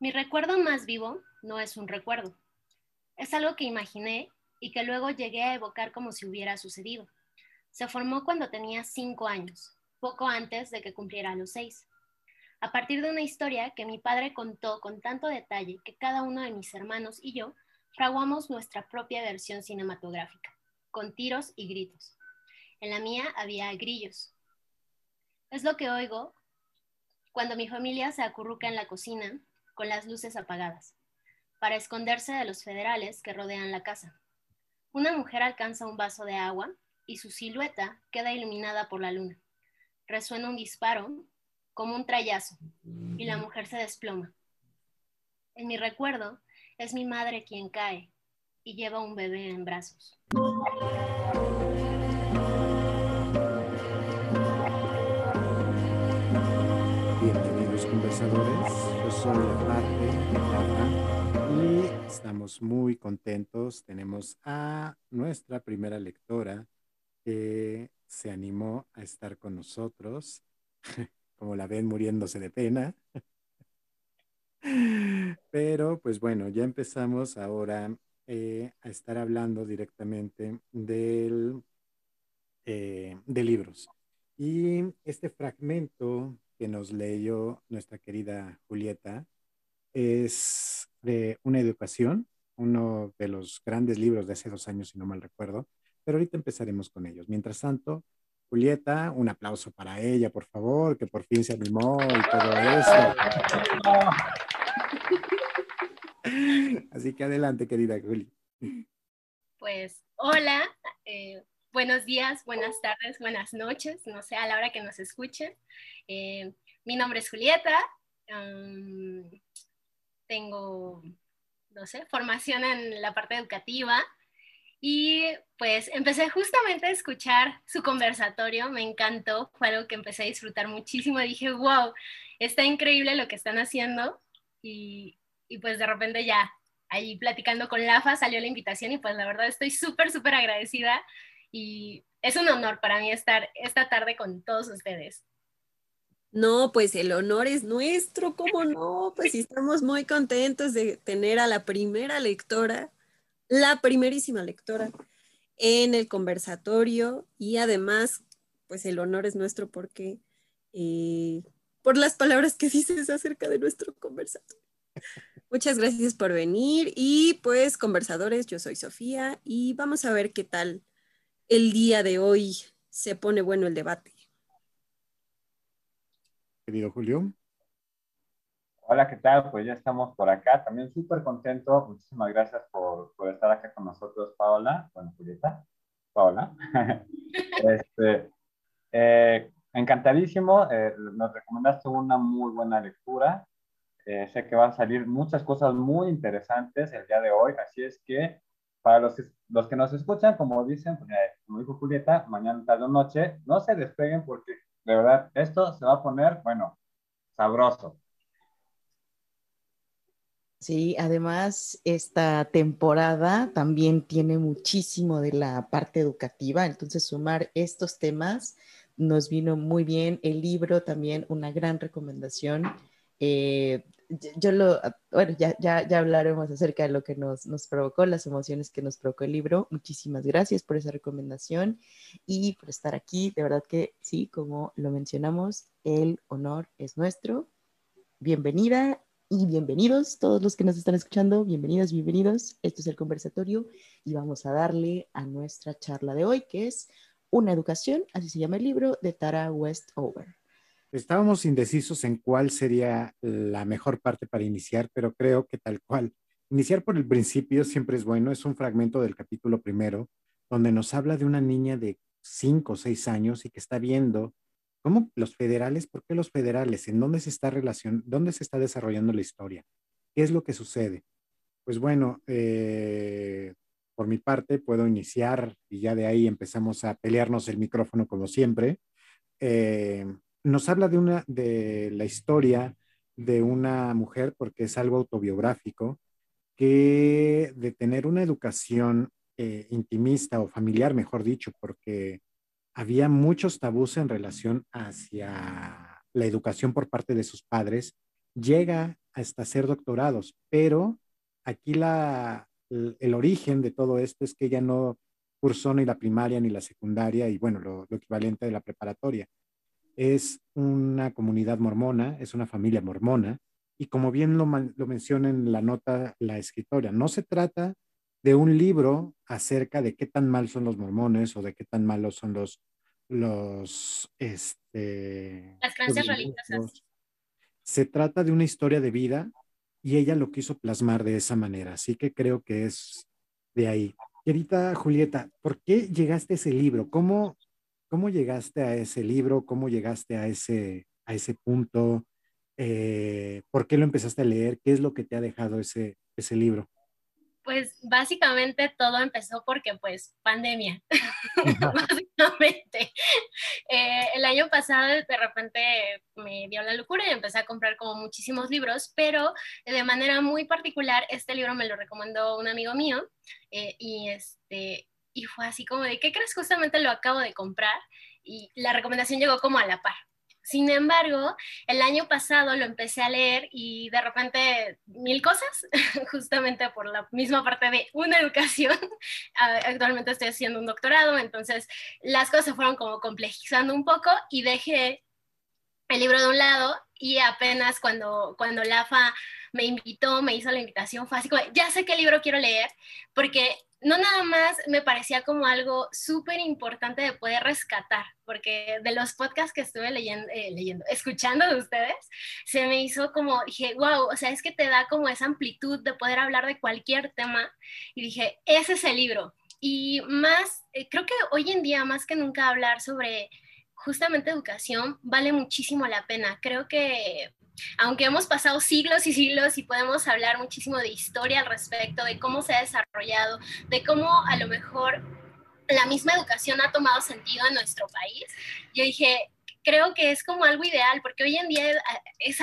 Mi recuerdo más vivo no es un recuerdo. Es algo que imaginé y que luego llegué a evocar como si hubiera sucedido. Se formó cuando tenía cinco años, poco antes de que cumpliera los seis. A partir de una historia que mi padre contó con tanto detalle que cada uno de mis hermanos y yo fraguamos nuestra propia versión cinematográfica, con tiros y gritos. En la mía había grillos. Es lo que oigo cuando mi familia se acurruca en la cocina con las luces apagadas, para esconderse de los federales que rodean la casa. Una mujer alcanza un vaso de agua y su silueta queda iluminada por la luna. Resuena un disparo como un trayazo y la mujer se desploma. En mi recuerdo es mi madre quien cae y lleva un bebé en brazos. Yo soy Arte y estamos muy contentos. Tenemos a nuestra primera lectora que se animó a estar con nosotros, como la ven muriéndose de pena. Pero pues bueno, ya empezamos ahora eh, a estar hablando directamente del, eh, de libros. Y este fragmento que nos leyó nuestra querida Julieta es de Una educación, uno de los grandes libros de hace dos años, si no mal recuerdo, pero ahorita empezaremos con ellos. Mientras tanto, Julieta, un aplauso para ella, por favor, que por fin se animó y todo eso. Así que adelante, querida Juli. Pues hola, eh, buenos días, buenas tardes, buenas noches, no sé, a la hora que nos escuchen. Eh, mi nombre es Julieta, tengo, no sé, formación en la parte educativa y pues empecé justamente a escuchar su conversatorio, me encantó, fue algo que empecé a disfrutar muchísimo, dije, wow, está increíble lo que están haciendo y, y pues de repente ya ahí platicando con Lafa salió la invitación y pues la verdad estoy súper, súper agradecida y es un honor para mí estar esta tarde con todos ustedes. No, pues el honor es nuestro, ¿cómo no? Pues estamos muy contentos de tener a la primera lectora, la primerísima lectora en el conversatorio y además, pues el honor es nuestro porque eh, por las palabras que dices acerca de nuestro conversatorio. Muchas gracias por venir y pues conversadores, yo soy Sofía y vamos a ver qué tal el día de hoy se pone bueno el debate. Querido Julio. Hola, ¿qué tal? Pues ya estamos por acá. También súper contento. Muchísimas gracias por, por, estar acá con nosotros, Paola. Bueno, Julieta. Paola. este, eh, encantadísimo. Eh, nos recomendaste una muy buena lectura. Eh, sé que van a salir muchas cosas muy interesantes el día de hoy. Así es que para los que, los que nos escuchan, como dicen, pues, como dijo Julieta, mañana, tarde o noche, no se despeguen porque de verdad esto se va a poner, bueno, sabroso. Sí, además esta temporada también tiene muchísimo de la parte educativa, entonces sumar estos temas nos vino muy bien. El libro también, una gran recomendación. Eh, yo lo, bueno, ya, ya, ya, hablaremos acerca de lo que nos, nos, provocó, las emociones que nos provocó el libro. Muchísimas gracias por esa recomendación y por estar aquí. De verdad que sí, como lo mencionamos, el honor es nuestro. Bienvenida y bienvenidos todos los que nos están escuchando. Bienvenidas, bienvenidos. Esto es el conversatorio y vamos a darle a nuestra charla de hoy, que es Una educación, así se llama el libro, de Tara Westover. Estábamos indecisos en cuál sería la mejor parte para iniciar, pero creo que tal cual. Iniciar por el principio siempre es bueno. Es un fragmento del capítulo primero, donde nos habla de una niña de cinco o seis años y que está viendo cómo los federales, ¿por qué los federales? ¿En dónde se está relación, dónde se está desarrollando la historia? ¿Qué es lo que sucede? Pues bueno, eh, por mi parte puedo iniciar y ya de ahí empezamos a pelearnos el micrófono como siempre. Eh, nos habla de, una, de la historia de una mujer, porque es algo autobiográfico, que de tener una educación eh, intimista o familiar, mejor dicho, porque había muchos tabús en relación hacia la educación por parte de sus padres, llega hasta ser doctorados, pero aquí la, el origen de todo esto es que ella no cursó ni la primaria ni la secundaria y bueno, lo, equivalente de la preparatoria. Es una comunidad mormona, es una familia mormona y como bien lo, lo menciona en la nota la escritora, no se trata de un libro acerca de qué tan mal son los mormones o de qué tan malos son los, los, este, las creencias religiosas. Se trata de una historia de vida y ella lo quiso plasmar de esa manera, así que creo que es de ahí. Querida Julieta, ¿por qué llegaste a ese libro? ¿Cómo, cómo llegaste a ese libro? ¿Cómo llegaste a ese, a ese punto? Eh, ¿Por qué lo empezaste a leer? ¿Qué es lo que te ha dejado ese, ese libro? Pues básicamente todo empezó porque pues pandemia, básicamente. Eh, el año pasado de repente me dio la locura y empecé a comprar como muchísimos libros, pero de manera muy particular este libro me lo recomendó un amigo mío eh, y, este, y fue así como de, ¿qué crees? Justamente lo acabo de comprar y la recomendación llegó como a la par. Sin embargo, el año pasado lo empecé a leer y de repente mil cosas, justamente por la misma parte de una educación. Actualmente estoy haciendo un doctorado, entonces las cosas se fueron como complejizando un poco y dejé el libro de un lado y apenas cuando, cuando LAFA me invitó, me hizo la invitación, fue así como, ya sé qué libro quiero leer, porque no nada más me parecía como algo súper importante de poder rescatar, porque de los podcasts que estuve leyendo, eh, escuchando de ustedes, se me hizo como, dije, wow, o sea, es que te da como esa amplitud de poder hablar de cualquier tema. Y dije, ese es el libro. Y más, eh, creo que hoy en día, más que nunca hablar sobre justamente educación, vale muchísimo la pena. Creo que aunque hemos pasado siglos y siglos y podemos hablar muchísimo de historia al respecto, de cómo se ha desarrollado, de cómo a lo mejor la misma educación ha tomado sentido en nuestro país, yo dije, creo que es como algo ideal, porque hoy en día es,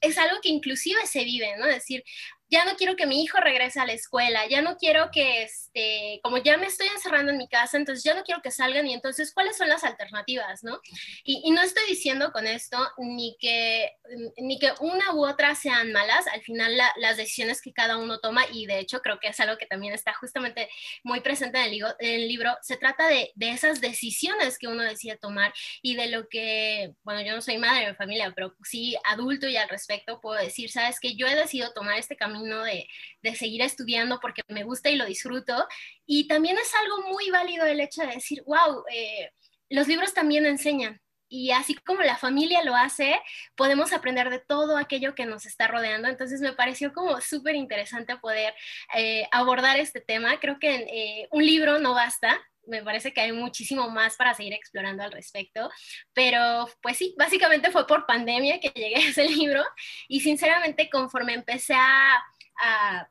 es algo que inclusive se vive, ¿no? Decir, ya no quiero que mi hijo regrese a la escuela, ya no quiero que, este, como ya me estoy encerrando en mi casa, entonces ya no quiero que salgan y entonces, ¿cuáles son las alternativas, no? Y, no estoy diciendo con esto ni que, ni que una u otra sean malas, al final las decisiones que cada uno toma, y de hecho creo que es algo que también está justamente muy presente en el, el libro se trata de, de esas decisiones que uno decide tomar y de lo que, bueno, yo no soy madre de familia, pero sí adulto y al respecto puedo decir, sabes que yo he decidido tomar este camino de, de, seguir estudiando porque me gusta y lo disfruto. Y también es algo muy válido el hecho de decir, wow, eh, los libros también enseñan. Y así como la familia lo hace, podemos aprender de todo aquello que nos está rodeando. Entonces me pareció como súper interesante poder eh, abordar este tema. Creo que eh, un libro no basta, me parece que hay muchísimo más para seguir explorando al respecto, pero pues sí, básicamente fue por pandemia que llegué a ese libro y sinceramente conforme empecé a, a,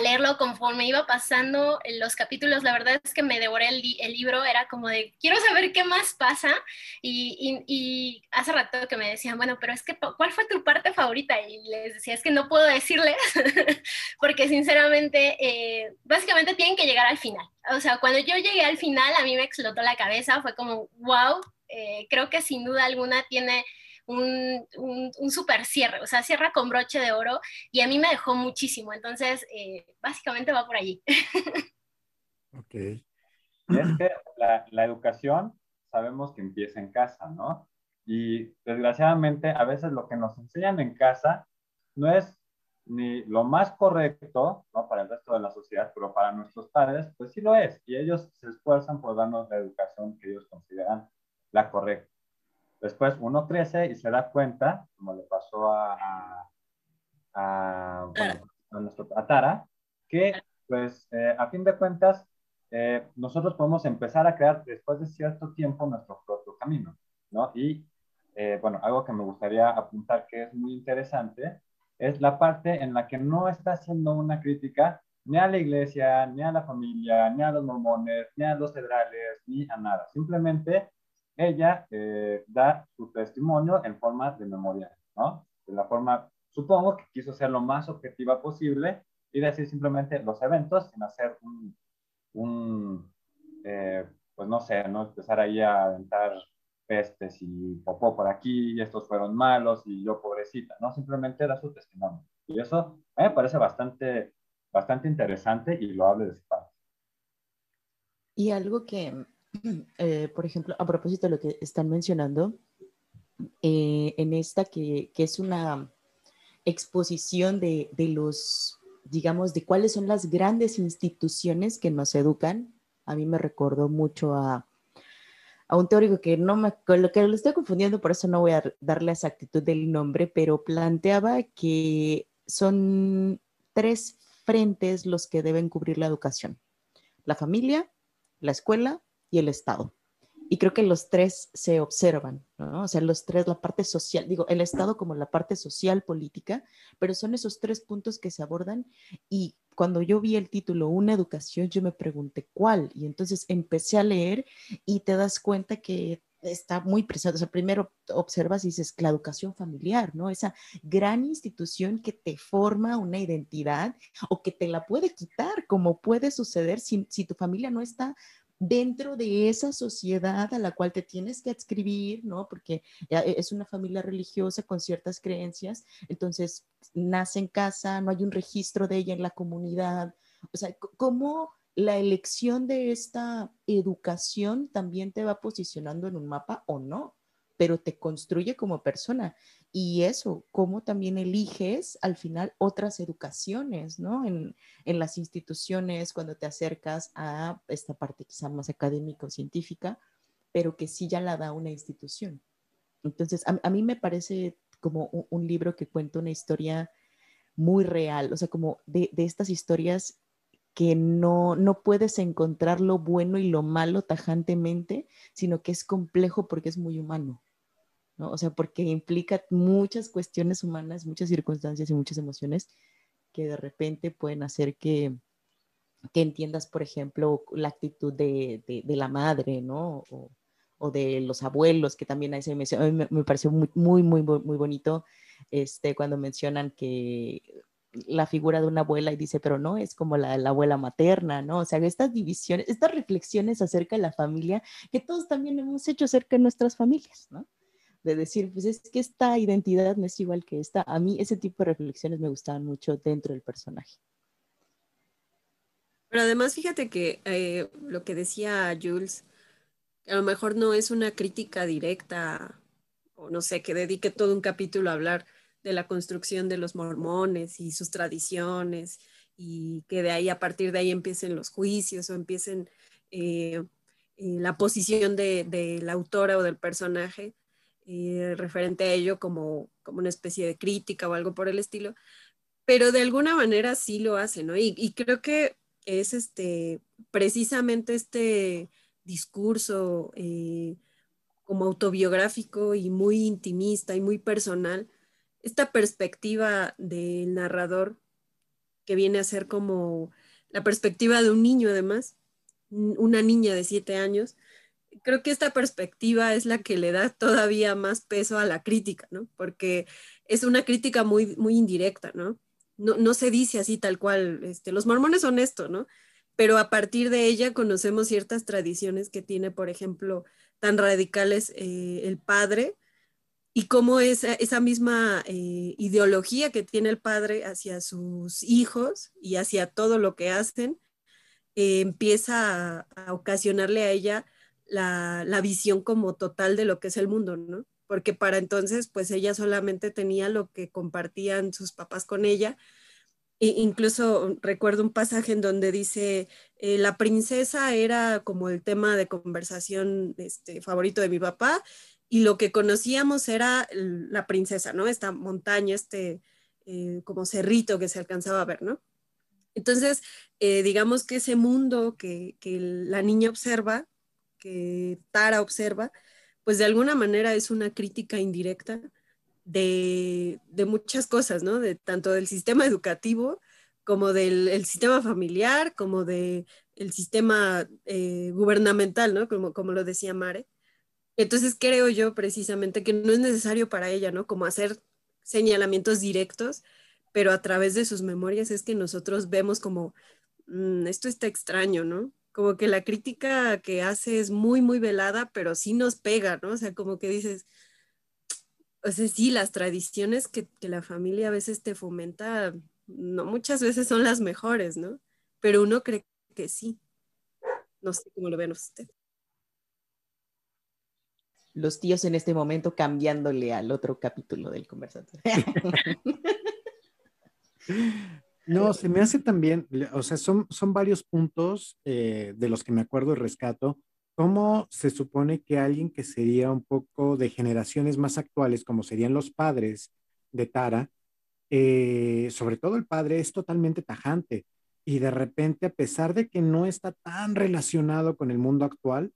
leerlo conforme iba pasando los capítulos, la verdad es que me devoré el, libro, era como de, quiero saber qué más pasa. Y, y, hace rato que me decían, bueno, pero es que, ¿cuál fue tu parte favorita? Y les decía, es que no puedo decirles, porque sinceramente, eh, básicamente tienen que llegar al final. O sea, cuando yo llegué al final, a mí me explotó la cabeza, fue como, wow, eh, creo que sin duda alguna tiene un, un, super cierre, o sea, cierra con broche de oro y a mí me dejó muchísimo. Entonces, eh, básicamente va por allí. ok. Y es que la, la educación sabemos que empieza en casa, ¿no? Y desgraciadamente a veces lo que nos enseñan en casa no es ni lo más correcto ¿no? para el resto de la sociedad, pero para nuestros padres, pues sí lo es. Y ellos se esfuerzan por darnos la educación que ellos consideran la correcta. Después uno crece y se da cuenta, como le pasó a, a, Tara, que pues eh, a fin de cuentas eh, nosotros podemos empezar a crear después de cierto tiempo nuestro propio camino, ¿no? Y eh, bueno, algo que me gustaría apuntar que es muy interesante es la parte en la que no está haciendo una crítica ni a la iglesia, ni a la familia, ni a los mormones, ni a los federales, ni a nada. Simplemente ella eh, da su testimonio en forma de memorial, ¿no? De la forma, supongo que quiso ser lo más objetiva posible y decir simplemente los eventos sin hacer un, un, eh, pues no sé, ¿no? Empezar ahí a aventar pestes y popó por aquí, y estos fueron malos, y yo pobrecita, ¿no? Simplemente era su testimonio. Y eso a mí me parece bastante, bastante interesante y lo hable de su parte. Y algo que, eh, por ejemplo, a propósito de lo que están mencionando, eh, en esta que, es una exposición de, los, digamos, de cuáles son las grandes instituciones que nos educan, a mí me recordó mucho a, un teórico que no me, lo que lo estoy confundiendo, por eso no voy a darle esa actitud del nombre, pero planteaba que son tres frentes los que deben cubrir la educación. La familia, la escuela y el Estado. Y creo que los tres se observan, ¿no? O sea, los tres, la parte social, digo, el Estado como la parte social, política, pero son esos tres puntos que se abordan. Y cuando yo vi el título, Una educación, yo me pregunté cuál. Y entonces empecé a leer y te das cuenta que está muy presente. O sea, primero observas y dices, la educación familiar, ¿no? Esa gran institución que te forma una identidad o que te la puede quitar, como puede suceder si, si tu familia no está dentro de esa sociedad a la cual te tienes que adscribir, ¿no? Porque e, es una familia religiosa con ciertas creencias, entonces nace en casa, no hay un registro de ella en la comunidad. O sea, ¿cómo la elección de esta educación también te va posicionando en un mapa o no, pero te construye como persona. Y eso, cómo también eliges al final otras educaciones, ¿no? En, las instituciones, cuando te acercas a esta parte quizá más académica o científica, pero que sí ya la da una institución. Entonces, a, mí me parece como un, libro que cuenta una historia muy real, o sea, como de, de estas historias que no, no puedes encontrar lo bueno y lo malo tajantemente, sino que es complejo porque es muy humano, ¿no? O sea, porque implica muchas cuestiones humanas, muchas circunstancias y muchas emociones que de repente pueden hacer que, que entiendas, por ejemplo, la actitud de, de, la madre, ¿no? O, o, de los abuelos, que también me, me, me pareció muy, muy, muy, muy bonito este, cuando mencionan que la figura de una abuela y dice, pero no, es como la, la, abuela materna, ¿no? O sea, estas divisiones, estas reflexiones acerca de la familia que todos también hemos hecho acerca de nuestras familias, ¿no? De decir, pues es que esta identidad no es igual que esta. A mí ese tipo de reflexiones me gustaban mucho dentro del personaje. Pero además, fíjate que eh, lo que decía Jules, a lo mejor no es una crítica directa, o no sé, que dedique todo un capítulo a hablar de la construcción de los mormones y sus tradiciones y que de ahí a partir de ahí empiecen los juicios o empiecen eh, eh, la posición de, la autora o del personaje eh, referente a ello como, como una especie de crítica o algo por el estilo, pero de alguna manera sí lo hace, ¿no? Y, creo que es este, precisamente este discurso como autobiográfico y muy intimista y muy personal esta perspectiva del narrador que viene a ser como la perspectiva de un niño además, una niña de siete años, creo que esta perspectiva es la que le da todavía más peso a la crítica, ¿no? Porque es una crítica muy, muy indirecta, ¿no? No, se dice así tal cual, este, los mormones son esto, ¿no? Pero a partir de ella conocemos ciertas tradiciones que tiene, por ejemplo, tan radicales eh, el padre, y cómo esa, esa misma eh, ideología que tiene el padre hacia sus hijos y hacia todo lo que hacen, eh, empieza a, ocasionarle a ella la, visión como total de lo que es el mundo, ¿no? Porque para entonces, pues ella solamente tenía lo que compartían sus papás con ella. E incluso recuerdo un pasaje en donde dice, eh, la princesa era como el tema de conversación este, favorito de mi papá y lo que conocíamos era la princesa, ¿no? Esta montaña, este eh, como cerrito que se alcanzaba a ver, ¿no? Entonces, eh, digamos que ese mundo que, la niña observa, que Tara observa, pues de alguna manera es una crítica indirecta de, de muchas cosas, ¿no? De tanto del sistema educativo como del el sistema familiar, como del el sistema eh, gubernamental, ¿no? Como, como lo decía Mare. Entonces creo yo precisamente que no es necesario para ella, ¿no? Como hacer señalamientos directos, pero a través de sus memorias es que nosotros vemos como, mm, esto está extraño, ¿no? Como que la crítica que hace es muy, muy velada, pero sí nos pega, ¿no? O sea, como que dices, o sea, sí, las tradiciones que, que la familia a veces te fomenta, no muchas veces son las mejores, ¿no? Pero uno cree que sí. No sé cómo lo ven ustedes los tíos en este momento cambiándole al otro capítulo del conversatorio. No, se me hace también, o sea, son, son varios puntos eh, de los que me acuerdo y rescato. ¿Cómo se supone que alguien que sería un poco de generaciones más actuales, como serían los padres de Tara, eh, sobre todo el padre, es totalmente tajante y de repente, a pesar de que no está tan relacionado con el mundo actual,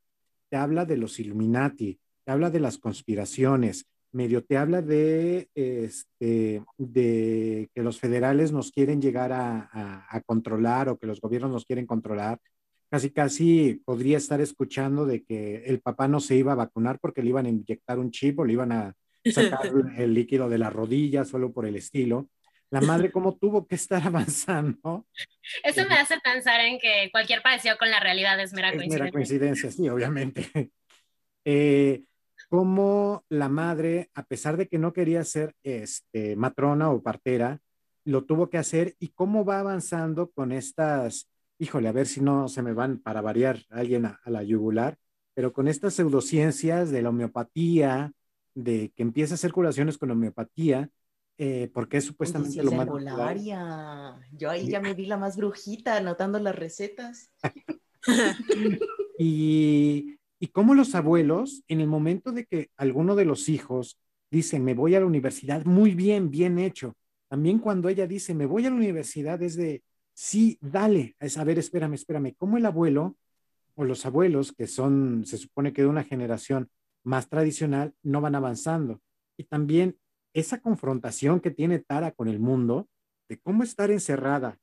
te habla de los Illuminati, te habla de las conspiraciones, medio te habla de, este, de que los federales nos quieren llegar a, controlar o que los gobiernos nos quieren controlar. Casi, casi podría estar escuchando de que el papá no se iba a vacunar porque le iban a inyectar un chip o le iban a sacar el líquido de la rodilla, solo por el estilo. La madre, ¿cómo tuvo que estar avanzando? Eso me hace pensar en que cualquier parecido con la realidad es mera coincidencia. Mera coincidencia, sí, obviamente. Eh, cómo la madre, a pesar de que no quería ser este, matrona o partera, lo tuvo que hacer y cómo va avanzando con estas, híjole, a ver si no se me van para variar alguien a, la yugular, pero con estas pseudociencias de la homeopatía, de que empieza a hacer curaciones con homeopatía, eh, porque es supuestamente lo más... Yo ahí ya me vi la más brujita anotando las recetas. y y cómo los abuelos, en el momento de que alguno de los hijos dice, me voy a la universidad, muy bien, bien hecho. También cuando ella dice, me voy a la universidad, es de, sí, dale, es, a ver, espérame, espérame, ¿cómo el abuelo o los abuelos, que son, se supone que de una generación más tradicional, no van avanzando? Y también esa confrontación que tiene Tara con el mundo, de cómo estar encerrada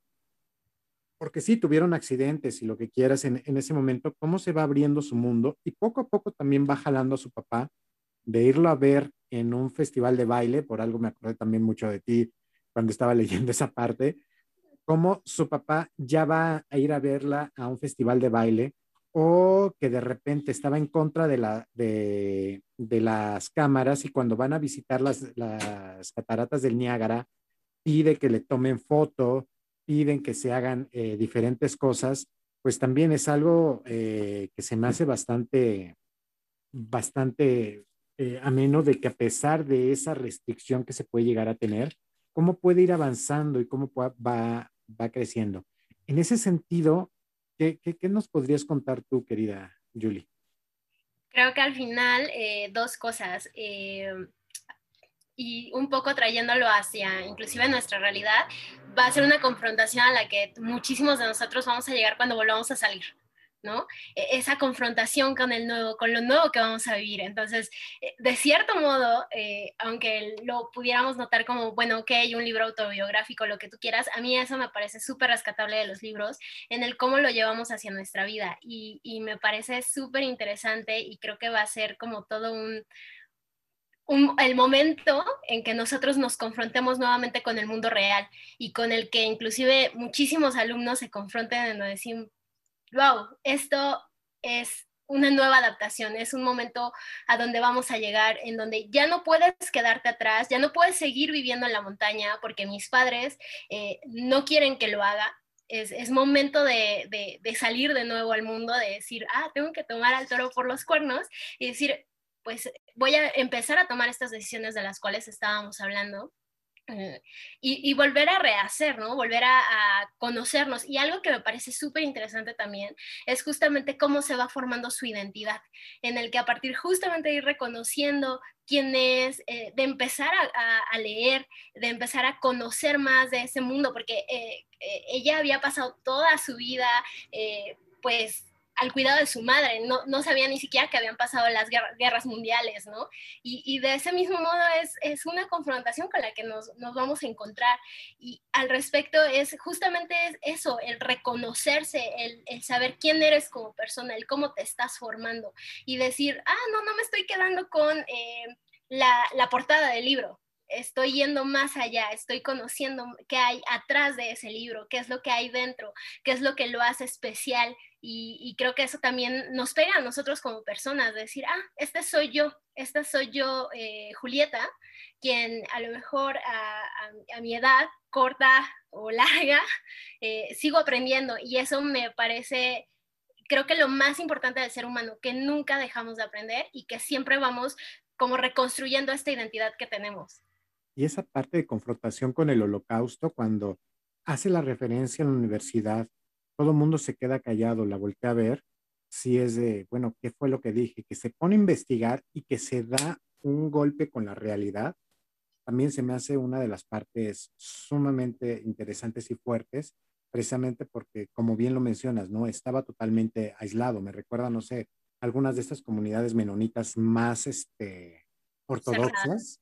porque sí, tuvieron accidentes y lo que quieras en, ese momento, cómo se va abriendo su mundo y poco a poco también va jalando a su papá de irlo a ver en un festival de baile, por algo me acordé también mucho de ti cuando estaba leyendo esa parte, cómo su papá ya va a ir a verla a un festival de baile o que de repente estaba en contra de, la, de, las cámaras y cuando van a visitar las, las cataratas del Niágara, pide que le tomen foto piden que se hagan eh, diferentes cosas, pues también es algo eh, que se me hace bastante, bastante eh, ameno de que a pesar de esa restricción que se puede llegar a tener, cómo puede ir avanzando y cómo va, va creciendo. En ese sentido, ¿qué, qué, nos podrías contar tú, querida Julie? Creo que al final, dos cosas y un poco trayéndolo hacia inclusive nuestra realidad, va a ser una confrontación a la que muchísimos de nosotros vamos a llegar cuando volvamos a salir. ¿no? E, esa confrontación con el nuevo, con lo nuevo que vamos a vivir. Entonces, eh, de cierto modo, eh, aunque lo pudiéramos notar como, bueno, ok, un libro autobiográfico, lo que tú quieras, a mí eso me parece súper rescatable de los libros, en el cómo lo llevamos hacia nuestra vida. Y, y me parece súper interesante y creo que va a ser como todo un, el momento en que nosotros nos confrontemos nuevamente con el mundo real y con el que inclusive muchísimos alumnos se confronten en decir, wow, esto es una nueva adaptación, es un momento a donde vamos a llegar, en donde ya no puedes quedarte atrás, ya no puedes seguir viviendo en la montaña porque mis padres eh, no quieren que lo haga. Es, es momento de, de, de salir de nuevo al mundo, de decir, ah, tengo que tomar al toro por los cuernos y decir, pues voy a empezar a tomar estas decisiones de las cuales estábamos hablando. Eh, y, volver a rehacer, ¿no? Volver a, conocernos. Y algo que me parece súper interesante también es justamente cómo se va formando su identidad, en el que a partir justamente de ir reconociendo quién es, eh, de empezar a, leer, de empezar a conocer más de ese mundo, porque eh, ella había pasado toda su vida, pues al cuidado de su madre, no, no sabía ni siquiera que habían pasado las guerras, mundiales, ¿no? Y, de ese mismo modo es, es, una confrontación con la que nos, nos, vamos a encontrar. Y al respecto es justamente eso, el reconocerse, el, el, saber quién eres como persona, el cómo te estás formando y decir, ah, no, no me estoy quedando con eh, la, la portada del libro, estoy yendo más allá, estoy conociendo qué hay atrás de ese libro, qué es lo que hay dentro, qué es lo que lo hace especial. Y, creo que eso también nos pega a nosotros como personas, decir, ah, este soy yo, esta soy yo, eh, Julieta, quien a lo mejor a, mi edad corta o larga, eh, sigo aprendiendo. Y eso me parece creo que lo más importante del ser humano, que nunca dejamos de aprender y que siempre vamos como reconstruyendo esta identidad que tenemos. Y esa parte de confrontación con el holocausto, cuando hace la referencia en la universidad, todo el mundo se queda callado, la voltea a ver, si es de, bueno, ¿qué fue lo que dije? Que se pone a investigar y que se da un golpe con la realidad, también se me hace una de las partes sumamente interesantes y fuertes, precisamente porque, como bien lo mencionas, ¿no? Estaba totalmente aislado. Me recuerda, no sé, algunas de estas comunidades menonitas más este, ortodoxas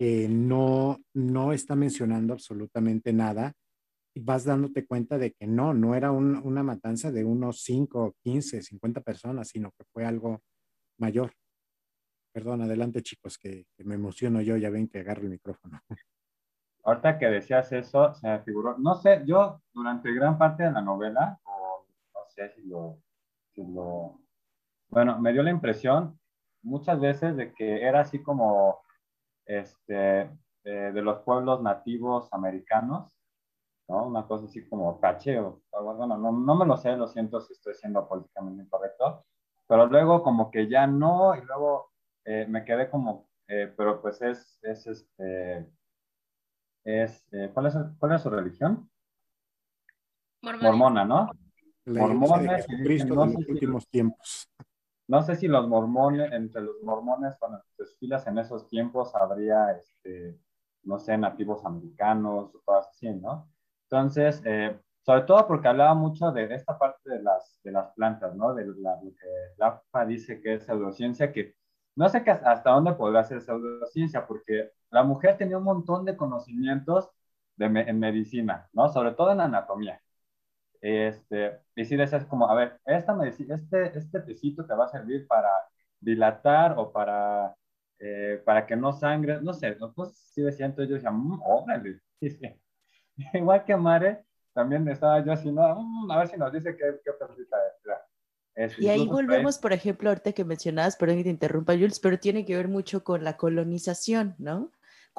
que no, no está mencionando absolutamente nada vas dándote cuenta de que no, no era una matanza de unos 5, 15, 50 personas, sino que fue algo mayor. Perdón, adelante chicos, que, que me emociono yo, ya ven que agarro el micrófono. Ahorita que decías eso, se me figuró, no sé, yo durante gran parte de la novela, o no sé si lo, si lo, bueno, me dio la impresión muchas veces de que era así como, este, eh, de los pueblos nativos americanos, ¿no? Una cosa así como caché o algo, bueno, no, no me lo sé, lo siento si estoy siendo políticamente incorrecto, pero luego como que ya no, y luego eh, me quedé como, eh, pero pues es, es este, es, eh, ¿cuál, es ¿cuál es su religión? Mormona, ¿no? mormones. Cristo no, los últimos tiempos. No sé si los mormones, entre los mormones, cuando desfilas en esos tiempos, habría, este, no sé, nativos americanos o cosas así, ¿no? Entonces, eh, sobre todo porque hablaba mucho de esta parte de las, de las plantas, ¿no? De la, lo que dice que es pseudociencia, que no sé hasta dónde podrá ser pseudociencia, porque la mujer tenía un montón de conocimientos de en medicina, ¿no? Sobre todo en anatomía. Este, y si decías como, a ver, esta este, este tecito te va a servir para dilatar o para, eh, para que no sangre, no sé, pues sí decía, entonces yo decía, mmm, órale, sí, sí. Igual que Mare, también estaba yo así, no, mm, a ver si nos dice qué, qué es. y ahí volvemos, por ejemplo, ahorita que mencionabas, perdón que te interrumpa, Jules, pero tiene que ver mucho con la colonización, ¿no?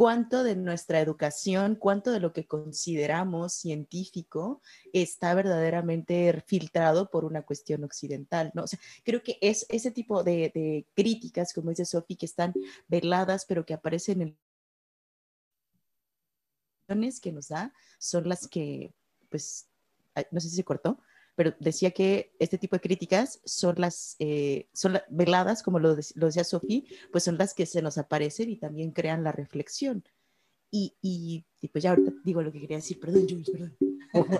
Cuánto de nuestra educación, cuánto de lo que consideramos científico está verdaderamente filtrado por una cuestión occidental, ¿no? O sea, creo que es ese tipo de, críticas, como dice Sophie, que están veladas, pero que aparecen en que nos da, son las que, pues, no sé si se cortó, pero decía que este tipo de críticas son las, eh, son veladas, como lo, decía Sofía, pues son las que se nos aparecen y también crean la reflexión. Y, y, pues ya ahorita digo lo que quería decir, perdón, Jules, perdón.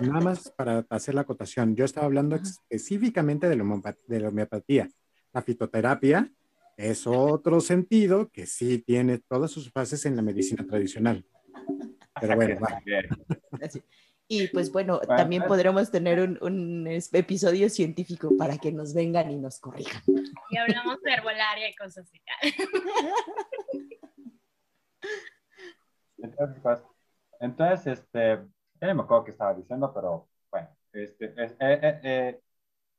nada más para hacer la acotación, yo estaba hablando específicamente de la, de la homeopatía. La fitoterapia es otro sentido que sí tiene todas sus fases en la medicina tradicional. Pero bueno, va. Y pues bueno, también podremos tener un, episodio científico para que nos vengan y nos corrijan. Y hablamos de herbolaria y cosas así. Entonces, pues, entonces, este, ya no me acuerdo qué estaba diciendo, pero bueno, este, eh, eh, eh,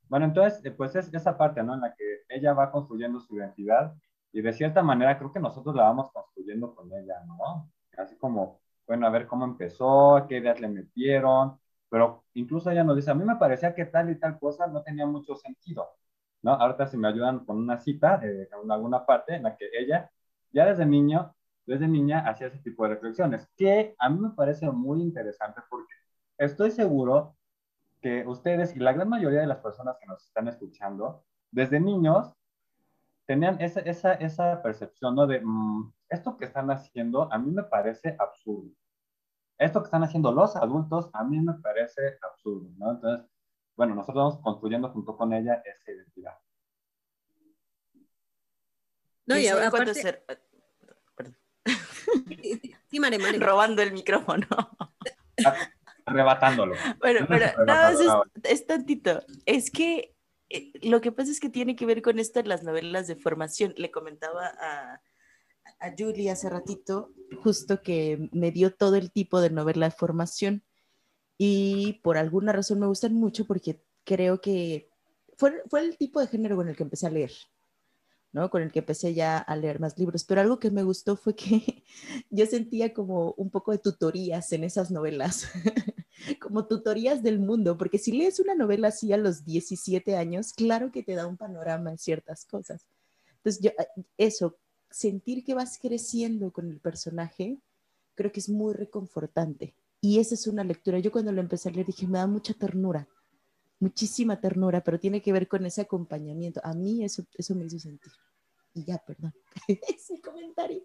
bueno, entonces, pues es esa parte, ¿no? En la que ella va construyendo su identidad y de cierta manera creo que nosotros la vamos construyendo con ella, ¿no? Así como bueno, a ver cómo empezó, qué ideas le metieron, pero incluso ella nos dice, a mí me parecía que tal y tal cosa no tenía mucho sentido, ¿no? Ahorita si me ayudan con una cita, eh, en alguna parte en la que ella, ya desde niño, desde niña, hacía ese tipo de reflexiones, que a mí me parece muy interesante porque estoy seguro que ustedes y la gran mayoría de las personas que nos están escuchando, desde niños, tenían esa, esa, esa percepción, ¿no? De, mm, esto que están haciendo a mí me parece absurdo. Esto que están haciendo los adultos a mí me parece absurdo, ¿no? Entonces, bueno, nosotros vamos construyendo junto con ella esa identidad. No, y aparte... Ser... Perdón. Sí, Mare, Mare. Robando el micrófono. Arrebatándolo. Bueno, pero no, es, es tantito. Es que lo que pasa es que tiene que ver con esto en las novelas de formación. Le comentaba a, a Julie hace ratito, justo que me dio todo el tipo de novela de formación y por alguna razón me gustan mucho porque creo que fue, fue el tipo de género con el que empecé a leer. ¿no? Con el que empecé ya a leer más libros. Pero algo que me gustó fue que yo sentía como un poco de tutorías en esas novelas, como tutorías del mundo, porque si lees una novela así a los 17 años, claro que te da un panorama en ciertas cosas. Entonces, yo, eso, sentir que vas creciendo con el personaje, creo que es muy reconfortante. Y esa es una lectura. Yo cuando lo empecé a leer dije, me da mucha ternura, muchísima ternura, pero tiene que ver con ese acompañamiento. A mí eso, eso me hizo sentir. Y ya, perdón. ese comentario.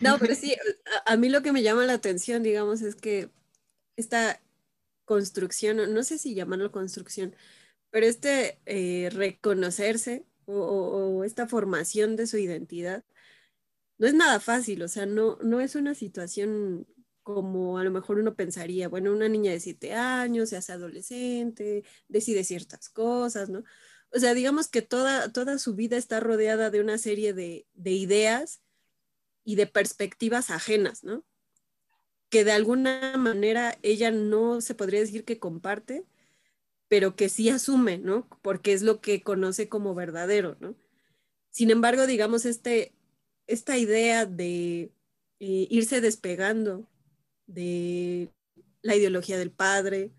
No, pero sí, a, mí lo que me llama la atención, digamos, es que esta construcción, no sé si llamarlo construcción, pero este eh, reconocerse o, esta formación de su identidad no es nada fácil, o sea, no, no es una situación como a lo mejor uno pensaría, bueno, una niña de siete años, se hace adolescente, decide ciertas cosas, ¿no? O sea, digamos que toda, toda su vida está rodeada de una serie de, de ideas y de perspectivas ajenas, ¿no? Que de alguna manera ella no se podría decir que comparte, pero que sí asume, ¿no? Porque es lo que conoce como verdadero, ¿no? Sin embargo, digamos, este, esta idea de eh, irse despegando de la ideología del padre,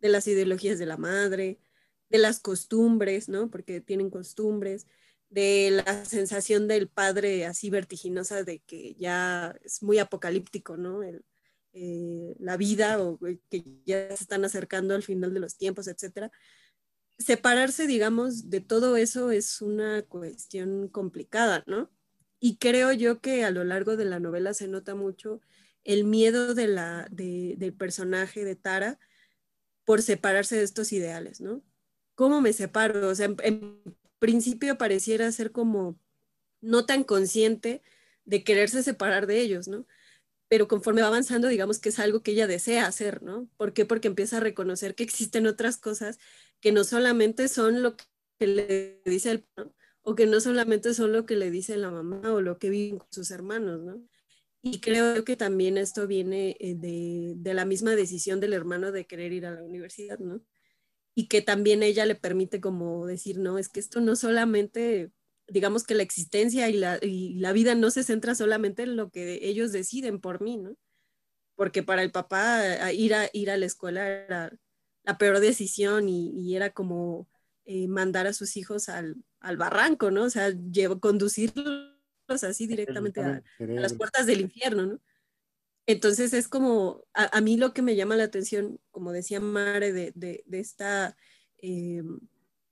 de las ideologías de la madre, de las costumbres, ¿no? Porque tienen costumbres, de la sensación del padre así vertiginosa de que ya es muy apocalíptico, ¿no? Eh, la vida o que ya se están acercando al final de los tiempos, etcétera. Separarse, digamos, de todo eso es una cuestión complicada, ¿no? Y creo yo que a lo largo de la novela se nota mucho el miedo de la, del personaje de Tara por separarse de estos ideales, ¿no? ¿Cómo me separo? O sea, en, en principio pareciera ser como no tan consciente de quererse separar de ellos, ¿no? pero conforme va avanzando, digamos que es algo que ella desea hacer, ¿no? ¿Por qué? Porque empieza a reconocer que existen otras cosas que no solamente son lo que le dice el ¿no? o que no solamente son lo que le dice la mamá o lo que viven con sus hermanos, ¿no? Y creo que también esto viene eh, de, de, la misma decisión del hermano de querer ir a la universidad, ¿no? Y que también ella le permite como decir, no, es que esto no solamente digamos que la existencia y la, y la, vida no se centra solamente en lo que ellos deciden por mí, ¿no? Porque para el papá ir a, ir a la escuela era la peor decisión y, y era como eh, mandar a sus hijos al, al, barranco, ¿no? O sea, llevo, conducirlos así directamente a, a, las puertas del infierno, ¿no? Entonces es como, a, mí lo que me llama la atención, como decía Mare, de, esta eh,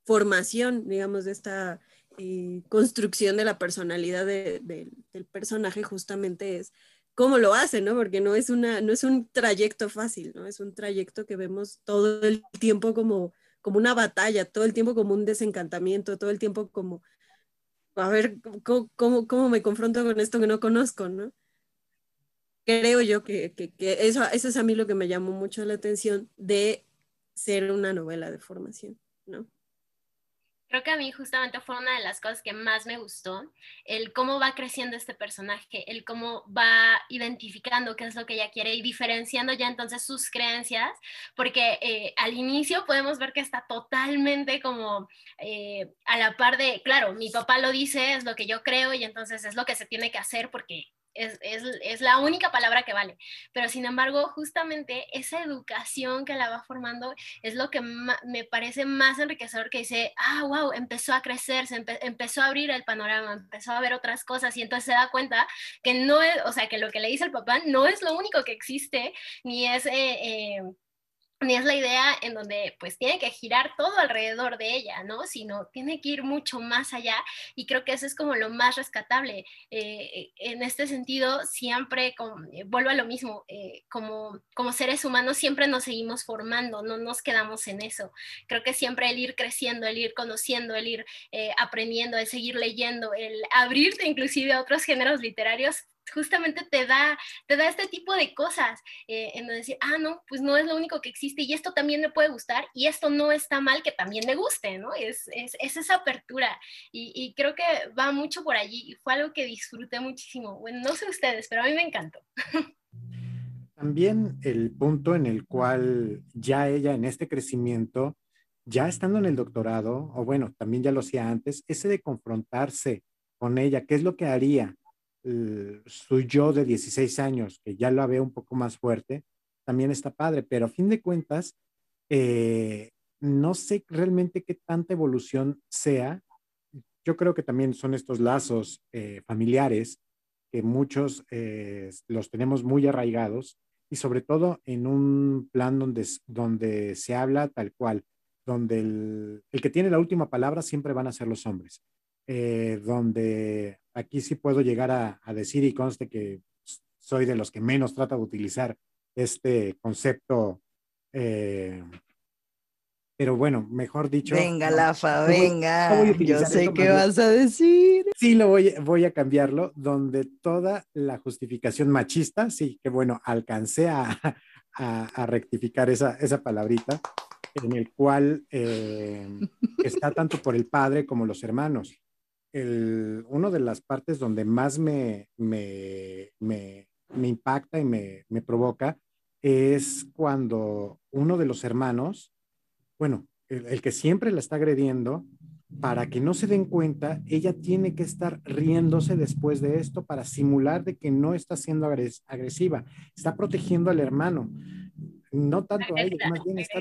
formación, digamos, de esta eh, construcción de la personalidad de, de, del personaje justamente es cómo lo hace, ¿no? Porque no es, una, no es un trayecto fácil, ¿no? Es un trayecto que vemos todo el tiempo como, como una batalla, todo el tiempo como un desencantamiento, todo el tiempo como, a ver, ¿cómo, cómo, cómo me confronto con esto que no conozco, ¿no? Creo yo que, que, que eso, eso es a mí lo que me llamó mucho la atención de ser una novela de formación, ¿no? Creo que a mí justamente fue una de las cosas que más me gustó, el cómo va creciendo este personaje, el cómo va identificando qué es lo que ella quiere y diferenciando ya entonces sus creencias, porque eh, al inicio podemos ver que está totalmente como eh, a la par de, claro, mi papá lo dice, es lo que yo creo y entonces es lo que se tiene que hacer porque es, es, es, la única palabra que vale. Pero sin embargo, justamente esa educación que la va formando es lo que me parece más enriquecedor que dice, ah, wow, empezó a crecer, se empe empezó a abrir el panorama, empezó a ver otras cosas y entonces se da cuenta que no es, o sea, que lo que le dice el papá no es lo único que existe, ni es... Eh, eh, ni es la idea en donde pues tiene que girar todo alrededor de ella, ¿no? Sino tiene que ir mucho más allá y creo que eso es como lo más rescatable. Eh, en este sentido, siempre, como, eh, vuelvo a lo mismo, eh, como, como seres humanos siempre nos seguimos formando, no nos quedamos en eso. Creo que siempre el ir creciendo, el ir conociendo, el ir eh, aprendiendo, el seguir leyendo, el abrirte inclusive a otros géneros literarios justamente te da, te da este tipo de cosas, eh, en donde decir, ah, no, pues no es lo único que existe y esto también me puede gustar y esto no está mal que también me guste, ¿no? Es, es, es esa apertura y, y, creo que va mucho por allí y fue algo que disfruté muchísimo. Bueno, no sé ustedes, pero a mí me encantó. También el punto en el cual ya ella en este crecimiento, ya estando en el doctorado, o bueno, también ya lo hacía antes, ese de confrontarse con ella, qué es lo que haría su yo de 16 años, que ya lo veo un poco más fuerte, también está padre, pero a fin de cuentas, eh, no sé realmente qué tanta evolución sea. Yo creo que también son estos lazos eh, familiares que muchos los tenemos muy arraigados y sobre todo en un plan donde, donde se habla tal cual, donde el que tiene la última palabra siempre van a ser los hombres. Eh, donde aquí sí puedo llegar a, decir y conste que soy de los que menos trata de utilizar este concepto. Eh, pero bueno, mejor dicho. Venga, Lafa, venga. Yo sé qué vas a decir. Sí, lo voy, voy a cambiarlo, donde toda la justificación machista, sí, que bueno, alcancé a, a, rectificar esa, esa palabrita, en el cual eh, está tanto por el padre como los hermanos el, una de las partes donde más me, me, me, impacta y me, me, provoca es cuando uno de los hermanos, bueno, el, el, que siempre la está agrediendo, para que no se den cuenta, ella tiene que estar riéndose después de esto para simular de que no está siendo agresiva, está protegiendo al hermano, no tanto a ella, más bien está,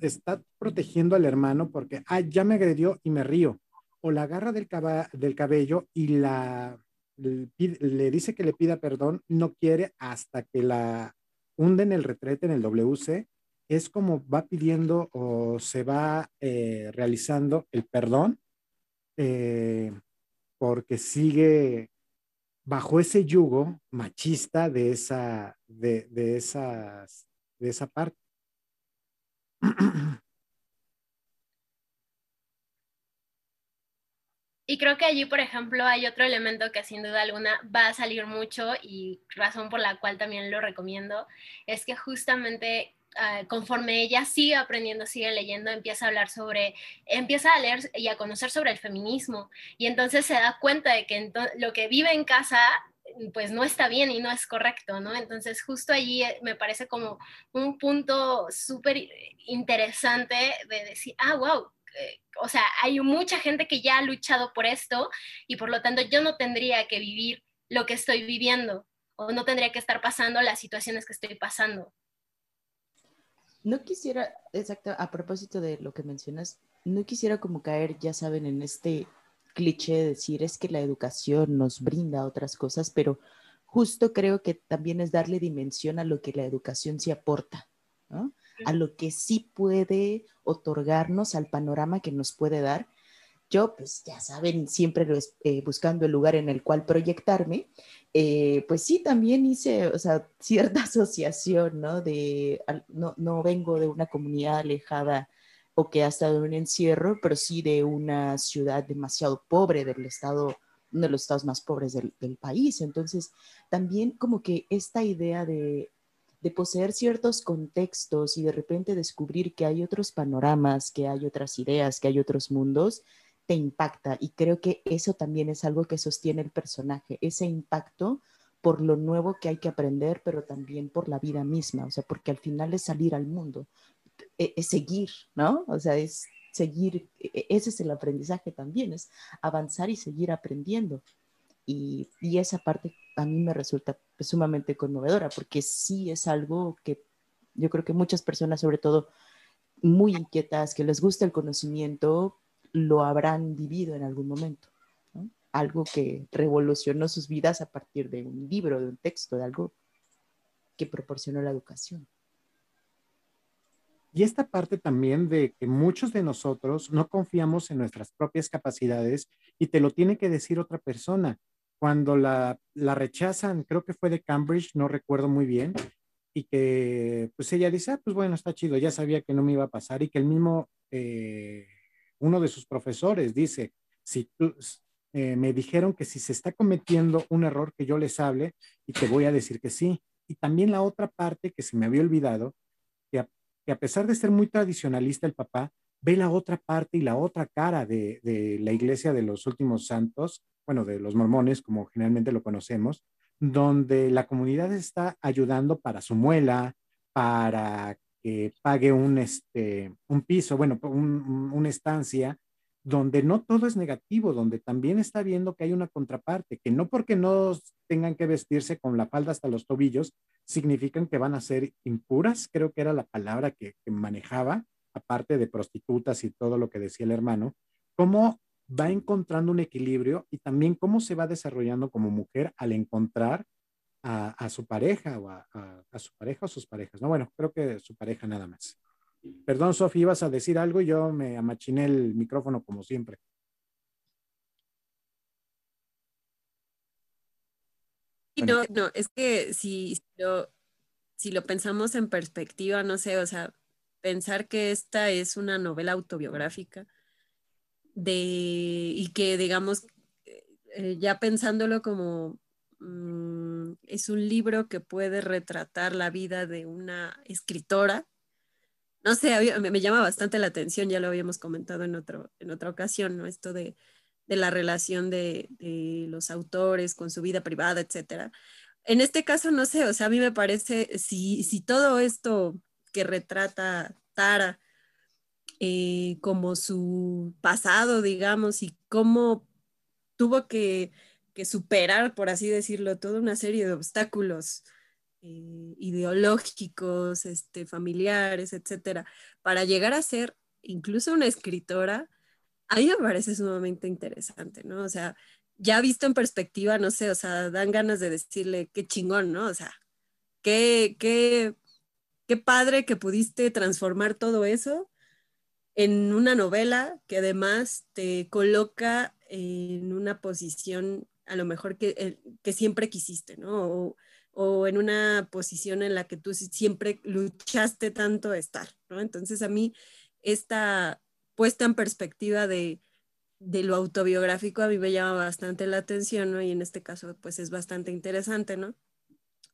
está protegiendo al hermano porque, ah, ya me agredió y me río o la agarra del, cabello y le, dice que le pida perdón, no quiere hasta que la hunde en el retrete, en el WC, es como va pidiendo o se va eh, realizando el perdón, eh, porque sigue bajo ese yugo machista de esa, de, de de esa parte. Y creo que allí, por ejemplo, hay otro elemento que sin duda alguna va a salir mucho y razón por la cual también lo recomiendo, es que justamente uh, conforme ella sigue aprendiendo, sigue leyendo, empieza a hablar sobre, empieza a leer y a conocer sobre el feminismo y entonces se da cuenta de que lo que vive en casa pues no está bien y no es correcto, ¿no? Entonces justo allí eh, me parece como un punto súper interesante de decir, ah, wow, o sea, hay mucha gente que ya ha luchado por esto y por lo tanto yo no tendría que vivir lo que estoy viviendo o no tendría que estar pasando las situaciones que estoy pasando. No quisiera, exacto, a propósito de lo que mencionas, no quisiera como caer, ya saben, en este cliché de decir es que la educación nos brinda otras cosas, pero justo creo que también es darle dimensión a lo que la educación sí aporta, ¿no? A lo que sí puede otorgarnos, al panorama que nos puede dar. Yo, pues ya saben, siempre eh, buscando el lugar en el cual proyectarme, eh, pues sí, también hice, o sea, cierta asociación, ¿no? De, no, no vengo de una comunidad alejada o que ha estado en un encierro, pero sí de una ciudad demasiado pobre del estado, uno de los estados más pobres del país. Entonces, también como que esta idea de de poseer ciertos contextos y de repente descubrir que hay otros panoramas, que hay otras ideas, que hay otros mundos, te impacta. Y creo que eso también es algo que sostiene el personaje, ese impacto por lo nuevo que hay que aprender, pero también por la vida misma, o sea, porque al final es salir al mundo, e, es, seguir, ¿no? O sea, es seguir, e, e, ese es el aprendizaje también, es avanzar y seguir aprendiendo. Y, esa parte a mí me resulta sumamente conmovedora, porque sí es algo que yo creo que muchas personas, sobre todo muy inquietas, que les gusta el conocimiento, lo habrán vivido en algún momento. Algo que revolucionó sus vidas a partir de un libro, de un texto, de algo que proporcionó la educación. Y esta parte también de que muchos de nosotros no confiamos en nuestras propias capacidades y te lo tiene que decir otra persona cuando la, la, rechazan, creo que fue de Cambridge, no recuerdo muy bien, y que pues ella dice, ah, pues bueno, está chido, ya sabía que no me iba a pasar y que el mismo, eh, uno de sus profesores dice, si tú, eh, me dijeron que si se está cometiendo un error, que yo les hable y te voy a decir que sí. Y también la otra parte que se me había olvidado, que a, que a pesar de ser muy tradicionalista el papá, ve la otra parte y la otra cara de, de la iglesia de los últimos santos, bueno, de los mormones, como generalmente lo conocemos, donde la comunidad está ayudando para su muela, para que pague un, este, un piso, bueno, un, una estancia, donde no todo es negativo, donde también está viendo que hay una contraparte, que no porque no tengan que vestirse con la falda hasta los tobillos, significan que van a ser impuras, creo que era la palabra que manejaba, aparte de prostitutas y todo lo que decía el hermano, cómo va encontrando un equilibrio y también cómo se va desarrollando como mujer al encontrar a, a su pareja o a, a, a, su pareja o sus parejas. No, bueno, creo que su pareja nada más. Perdón, Sofi, ibas a decir algo y yo me amachiné el micrófono como siempre. No, no, es que si, si, lo, si lo pensamos en perspectiva, no sé, o sea, pensar que esta es una novela autobiográfica de, y que digamos, eh, ya pensándolo como mmm, es un libro que puede retratar la vida de una escritora. No sé, me, me, llama bastante la atención, ya lo habíamos comentado en, otro, en otra ocasión, ¿no? Esto de, de la relación de, de, los autores con su vida privada, etcétera. En este caso, no sé, o sea, a mí me parece, si, si todo esto que retrata Tara eh, como su pasado, digamos, y cómo tuvo que, que, superar, por así decirlo, toda una serie de obstáculos eh, ideológicos, este, familiares, etcétera, para llegar a ser incluso una escritora, a mí me parece sumamente interesante, ¿no? O sea, ya visto en perspectiva, no sé, o sea, dan ganas de decirle qué chingón, ¿no? O sea, qué, qué, qué padre que pudiste transformar todo eso en una novela que además te coloca en una posición a lo mejor que, eh, siempre quisiste, ¿no? O, o, en una posición en la que tú siempre luchaste tanto estar, ¿no? Entonces a mí esta puesta en perspectiva de, de lo autobiográfico a mí me llama bastante la atención, ¿no? Y en este caso pues es bastante interesante, ¿no?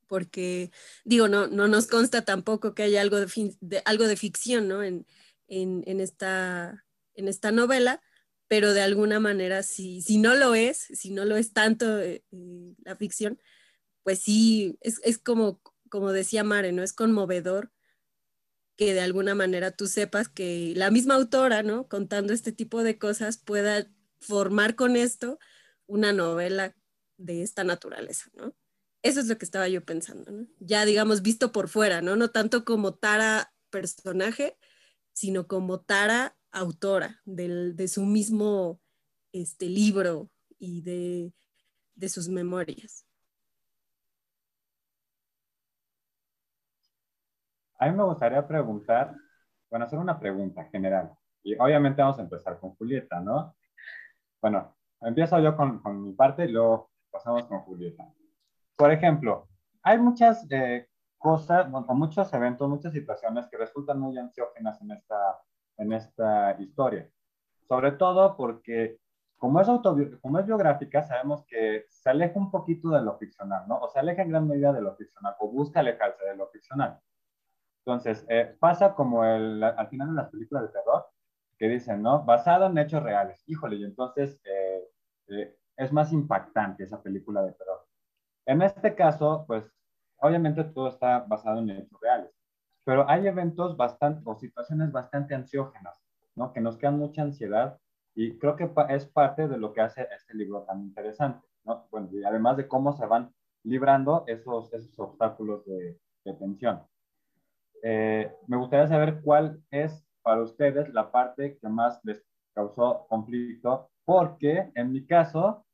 Porque digo, no, no nos consta tampoco que haya algo de, algo de ficción, ¿no? En, en, en, esta, en esta novela, pero de alguna manera, si, si no lo es, si no lo es tanto eh, eh, la ficción, pues sí, es, es, como, como decía Mare, ¿no? Es conmovedor que de alguna manera tú sepas que la misma autora, ¿no? Contando este tipo de cosas pueda formar con esto una novela de esta naturaleza, ¿no? Eso es lo que estaba yo pensando, ¿no? Ya digamos visto por fuera, ¿no? No tanto como Tara personaje, sino como Tara, autora del, de su mismo este, libro y de, de sus memorias. A mí me gustaría preguntar, bueno, hacer una pregunta general. Y obviamente vamos a empezar con Julieta, ¿no? Bueno, empiezo yo con, con mi parte y luego pasamos con Julieta. Por ejemplo, hay muchas eh, cosas, bueno, muchos eventos, muchas situaciones que resultan muy ansiógenas en esta, en esta historia. Sobre todo porque, como es, como es biográfica, sabemos que se aleja un poquito de lo ficcional, ¿no? O se aleja en gran medida de lo ficcional, o busca alejarse de lo ficcional. Entonces, eh, pasa como al final de las películas de terror, que dicen, ¿no? Basado en hechos reales. Híjole, y entonces eh, es más impactante esa película de terror. En este caso, pues obviamente todo está basado en hechos reales, pero hay eventos bastante o situaciones bastante ansiógenas, ¿no? Que nos crean mucha ansiedad y creo que es parte de lo que hace este libro tan interesante, ¿no? Bueno, y además de cómo se van librando esos, esos obstáculos de, de tensión. Eh, me gustaría saber cuál es para ustedes la parte que más les causó conflicto, porque en mi caso,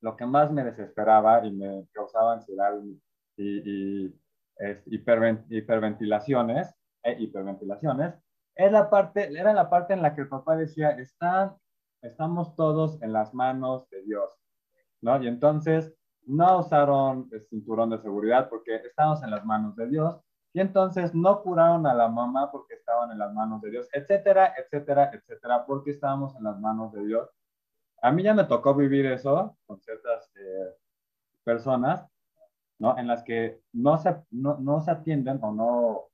lo que más me desesperaba y me causaba ansiedad y y, es, hiperventilaciones, eh, hiperventilaciones, es la parte, era la parte en la que el papá decía, Están, estamos todos en las manos de Dios, ¿no? Y entonces no usaron el cinturón de seguridad porque estamos en las manos de Dios, y entonces no curaron a la mamá porque estaban en las manos de Dios, etcétera, etcétera, etcétera, porque estábamos en las manos de Dios. A mí ya me tocó vivir eso con ciertas eh, personas, ¿no? En las que no se, no, no se atienden o no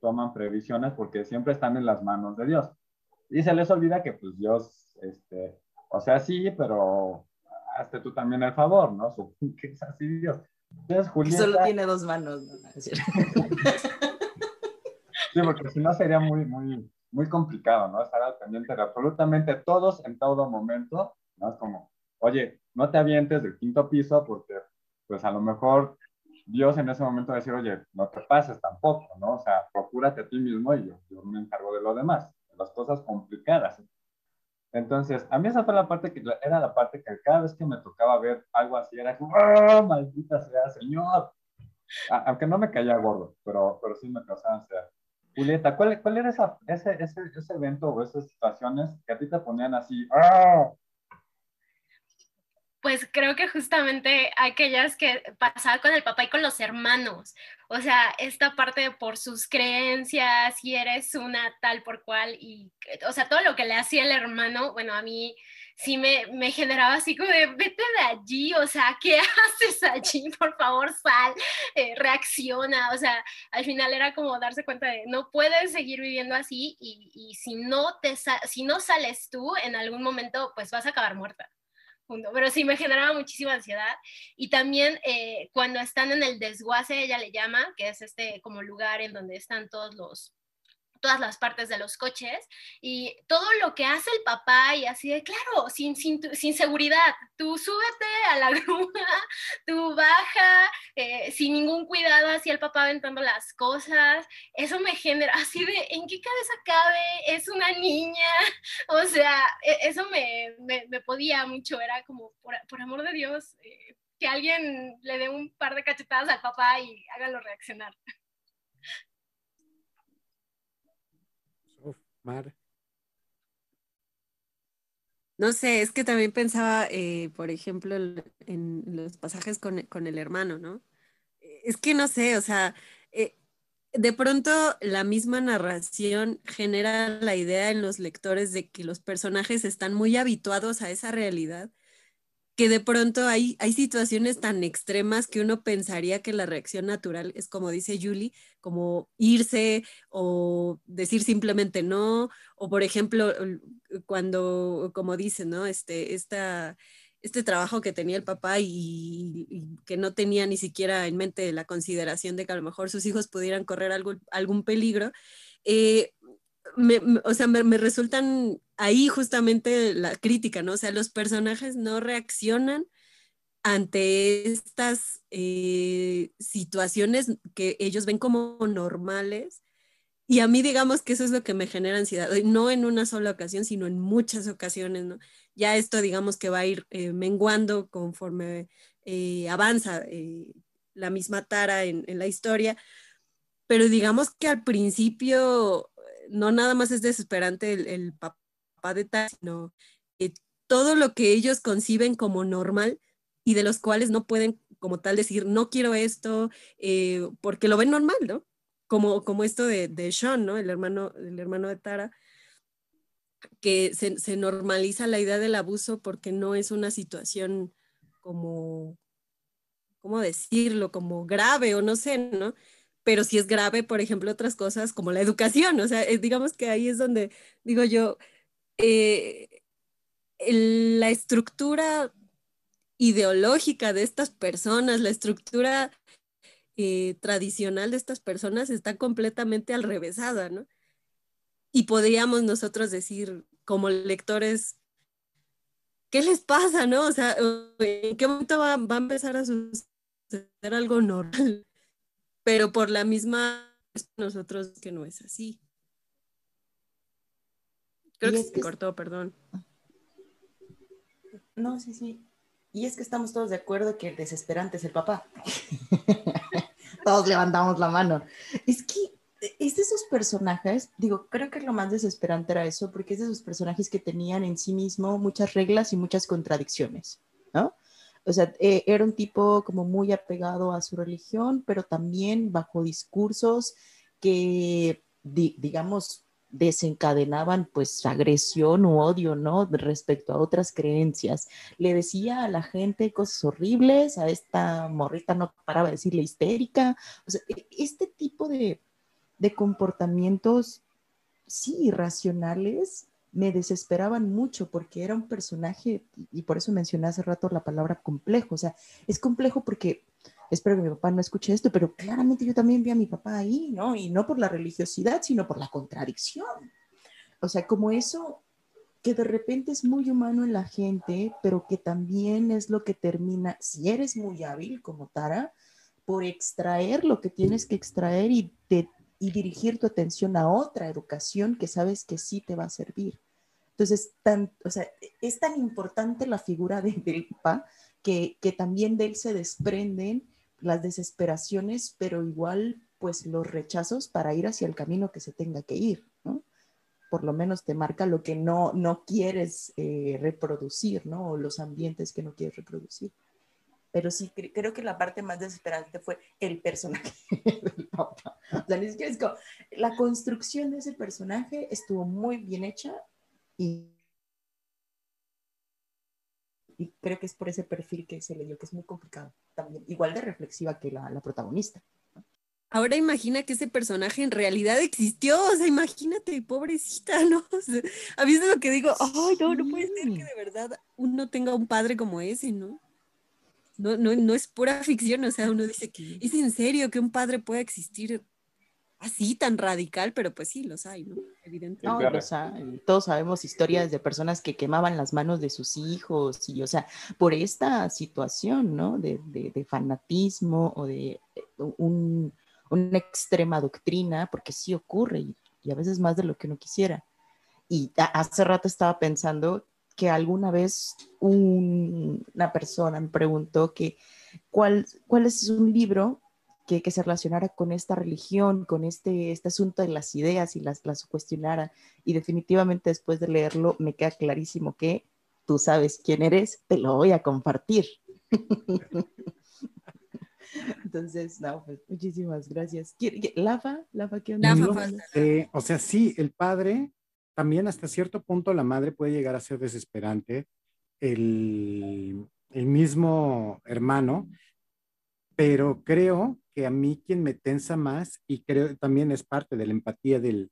toman previsiones porque siempre están en las manos de Dios. Y se les olvida que pues Dios, este, o sea, sí, pero hazte tú también el favor, ¿no? que es así Dios. Entonces, Julieta... Solo tiene dos manos, ¿no? sí, porque si no sería muy, muy, muy complicado, ¿no? Estar al pendiente de absolutamente todos en todo momento, ¿no? Es como, oye, no te avientes del quinto piso porque, pues a lo mejor Dios en ese momento va a decir, oye, no te pases tampoco, ¿no? O sea, procúrate a ti mismo y yo, yo me encargo de lo demás, de las cosas complicadas. Entonces, a mí esa fue la parte que era la parte que cada vez que me tocaba ver algo así era como, ¡oh, maldita sea, señor! aunque no me caía gordo, pero, pero sí me causaba ansiedad. Julieta, ¿cuál, cuál era esa, ese, ese, ese, evento o esas situaciones que a ti te ponían así, ¡ah! Pues creo que justamente aquellas que pasaba con el papá y con los hermanos. O sea, esta parte por sus creencias y eres una tal por cual y, o sea, todo lo que le hacía el hermano, bueno, a mí sí me, me generaba así como de, vete de allí, o sea, ¿qué haces allí? Por favor, sal, eh, reacciona, o sea, al final era como darse cuenta de, no puedes seguir viviendo así y, y si, no te si no sales tú, en algún momento, pues vas a acabar muerta pero sí me generaba muchísima ansiedad. Y también eh, cuando están en el desguace, ella le llama, que es este como lugar en donde están todos los todas las partes de los coches y todo lo que hace el papá y así de, claro, sin, sin, seguridad, tú súbete a la grúa, tú baja, eh, sin ningún cuidado, así el papá aventando las cosas, eso me genera así de, ¿en qué cabeza cabe? Es una niña, o sea, e, eso me, me, me podía mucho, era como, por, por amor de Dios, eh, que alguien le dé un par de cachetadas al papá y hágalo reaccionar. No sé, es que también pensaba, eh, por ejemplo, en los pasajes con, el hermano, ¿no? Es que no sé, o sea, eh, de pronto la misma narración genera la idea en los lectores de que los personajes están muy habituados a esa realidad que de pronto hay, hay situaciones tan extremas que uno pensaría que la reacción natural es como dice Julie, como irse o decir simplemente no, o por ejemplo, cuando, como dice, ¿no? Este, esta, este trabajo que tenía el papá y, que no tenía ni siquiera en mente la consideración de que a lo mejor sus hijos pudieran correr algún, algún peligro, eh, o sea, me, resultan ahí justamente la crítica, ¿no? O sea, los personajes no reaccionan ante estas eh, situaciones que ellos ven como normales. Y a mí digamos que eso es lo que me genera ansiedad, no en una sola ocasión, sino en muchas ocasiones, ¿no? Ya esto digamos que va a ir eh, menguando conforme eh, avanza la misma tara en la historia, pero digamos que al principio no nada más es desesperante el, papá de tal, sino todo lo que ellos conciben como normal y de los cuales no pueden como tal decir, no quiero esto, eh, porque lo ven normal, ¿no? Como, como esto de, de, Sean, ¿no? El hermano, el hermano de Tara, que se, se normaliza la idea del abuso porque no es una situación como, ¿cómo decirlo? Como grave o no sé, ¿no? Pero si es grave, por ejemplo, otras cosas como la educación, o sea, eh, digamos que ahí es donde digo yo, eh, la estructura ideológica de estas personas, la estructura eh, tradicional de estas personas está completamente al revésada, ¿no? Y podríamos nosotros decir como lectores, ¿qué les pasa, no? O sea, ¿en qué momento va, va a empezar a suceder algo normal? Pero por la misma nosotros que no es así. Creo que se cortó, perdón. No, sí, sí. Y es que estamos todos de acuerdo que el desesperante es el papá. todos levantamos la mano. Es que es de esos personajes, digo, creo que lo más desesperante era eso, porque es de esos personajes que tenían en sí mismo muchas reglas y muchas contradicciones, ¿no? O sea, eh, era un tipo como muy apegado a su religión, pero también bajo discursos que, digamos, desencadenaban pues agresión u odio, ¿no? Respecto a otras creencias. Le decía a la gente cosas horribles, a esta morrita no paraba de decirle histérica. O sea, e, este tipo de, de comportamientos, sí, irracionales, me desesperaban mucho porque era un personaje, y por eso mencioné hace rato la palabra complejo. O sea, es complejo porque espero que mi papá no escuche esto, pero claramente yo también vi a mi papá ahí, ¿no? Y no por la religiosidad, sino por la contradicción. O sea, como eso que de repente es muy humano en la gente, pero que también es lo que termina, si eres muy hábil como Tara, por extraer lo que tienes que extraer y, y dirigir tu atención a otra educación que sabes que sí te va a servir. Entonces, o sea, es tan importante la figura de, del que, que también de él se desprenden las desesperaciones, pero igual pues los rechazos para ir hacia el camino que se tenga que ir, ¿no? Por lo menos te marca lo que no, no quieres eh, reproducir, ¿no? O los ambientes que no quieres reproducir. Pero sí, creo que la parte más desesperante fue el personaje del papá. La construcción de ese personaje estuvo muy bien hecha y y creo que es por ese perfil que se le dio, que es muy complicado también, igual de reflexiva que la, la protagonista. Ahora imagina que ese personaje en realidad existió, o sea, imagínate, pobrecita, ¿no? O sea, a mí es lo que digo, ay, no, no puede ser que de verdad uno tenga un padre como ese, ¿no? No, no, no es pura ficción, o sea, uno dice, que ¿es en serio que un padre pueda existir así tan radical, pero pues sí, los hay, ¿no? Evidentemente. Todos sabemos historias de personas que quemaban las manos de sus hijos y, o sea, por esta situación, ¿no? De, de, fanatismo o de eh, un, una extrema doctrina, porque sí ocurre y, a veces más de lo que uno quisiera. Y hace rato estaba pensando que alguna vez una persona me preguntó que cuál, cuál es un libro que, se relacionara con esta religión, con este, este asunto de las ideas y las, las cuestionara. Y definitivamente después de leerlo me queda clarísimo que tú sabes quién eres, te lo voy a compartir. Entonces, no, pues muchísimas gracias. ¿Lafa? ¿Lafa qué onda? Eh, o sea, sí, el padre, también hasta cierto punto la madre puede llegar a ser desesperante. El, el mismo hermano, pero creo que a mí quien me tensa más y creo también es parte de la empatía de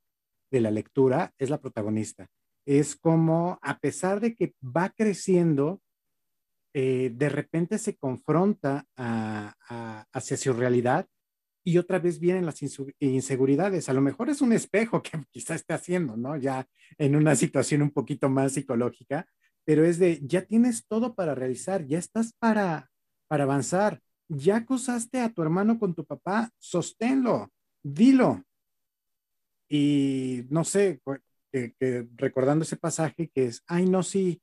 la lectura es la protagonista. Es como, a pesar de que va creciendo, eh, de repente se confronta hacia su realidad y otra vez vienen las inseguridades. A lo mejor es un espejo que quizá esté haciendo, ¿no? Ya en una situación un poquito más psicológica, pero es de, ya tienes todo para realizar, ya estás para, para avanzar ya acusaste a tu hermano con tu papá, sosténlo, dilo. Y no sé, que, recordando ese pasaje que es, ay, no, sí,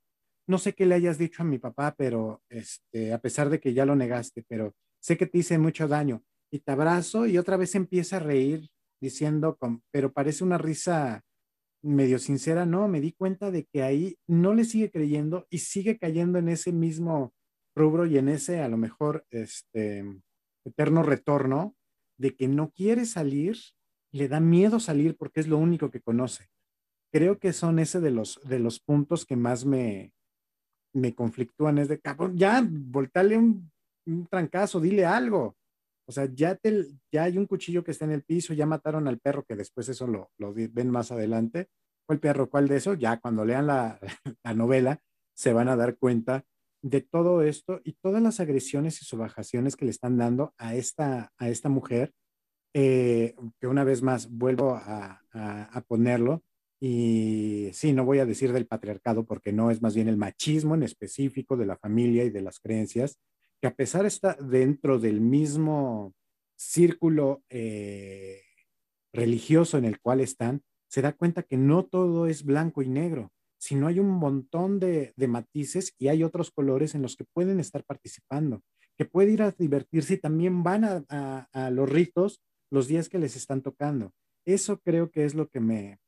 no sé qué le hayas dicho a mi papá, pero este, a pesar de que ya lo negaste, pero sé que te hice mucho daño. Y te abrazo y otra vez empieza a reír diciendo, pero parece una risa medio sincera, no, me di cuenta de que ahí no le sigue creyendo y sigue cayendo en ese mismo rubro y en ese a lo mejor este eterno retorno de que no quiere salir, le da miedo salir porque es lo único que conoce. Creo que son ese de los, de los puntos que más me, me conflictúan. Es de, cabrón, ya, voltale un, un trancazo, dile algo. O sea, ya, te, ya hay un cuchillo que está en el piso, ya mataron al perro, que después eso lo, lo ven más adelante. ¿Cuál perro? ¿Cuál de eso? Ya cuando lean la, la novela se van a dar cuenta de todo esto y todas las agresiones y subajaciones que le están dando a esta, a esta mujer, eh, que una vez más vuelvo a, a, ponerlo, y sí, no voy a decir del patriarcado porque no es más bien el machismo en específico de la familia y de las creencias, que a pesar está dentro del mismo círculo eh, religioso en el cual están, se da cuenta que no todo es blanco y negro, sino hay un montón de, matices y hay otros colores en los que pueden estar participando, que puede ir a divertirse y también van a, los ritos los días que les están tocando. Eso creo que es lo que me,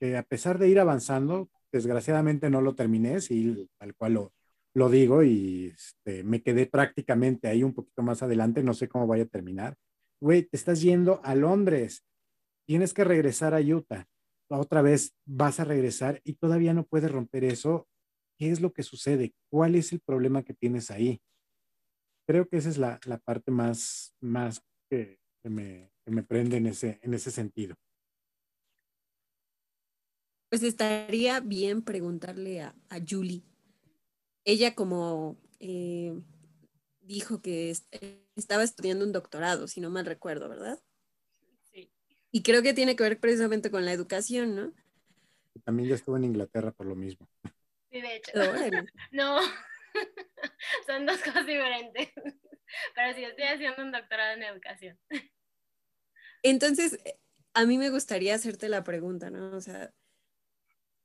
que a pesar de ir avanzando, desgraciadamente no lo terminé, sí, tal cual lo, digo y este, me quedé prácticamente ahí un poquito más adelante, no sé cómo vaya a terminar. Güey, te estás yendo a Londres, tienes que regresar a Utah otra vez vas a regresar y todavía no puedes romper eso, ¿qué es lo que sucede? ¿Cuál es el problema que tienes ahí? Creo que esa es la, parte más, más que, me, prende en ese, en ese sentido. Pues estaría bien preguntarle a, Julie. Ella como eh, dijo que estaba estudiando un doctorado, si no mal recuerdo, ¿verdad? Y creo que tiene que ver precisamente con la educación, ¿no? También ya estuvo en Inglaterra por lo mismo. Sí, de hecho. no, son dos cosas diferentes. Pero sí, estoy haciendo un doctorado en educación. Entonces, a mí me gustaría hacerte la pregunta, ¿no? O sea,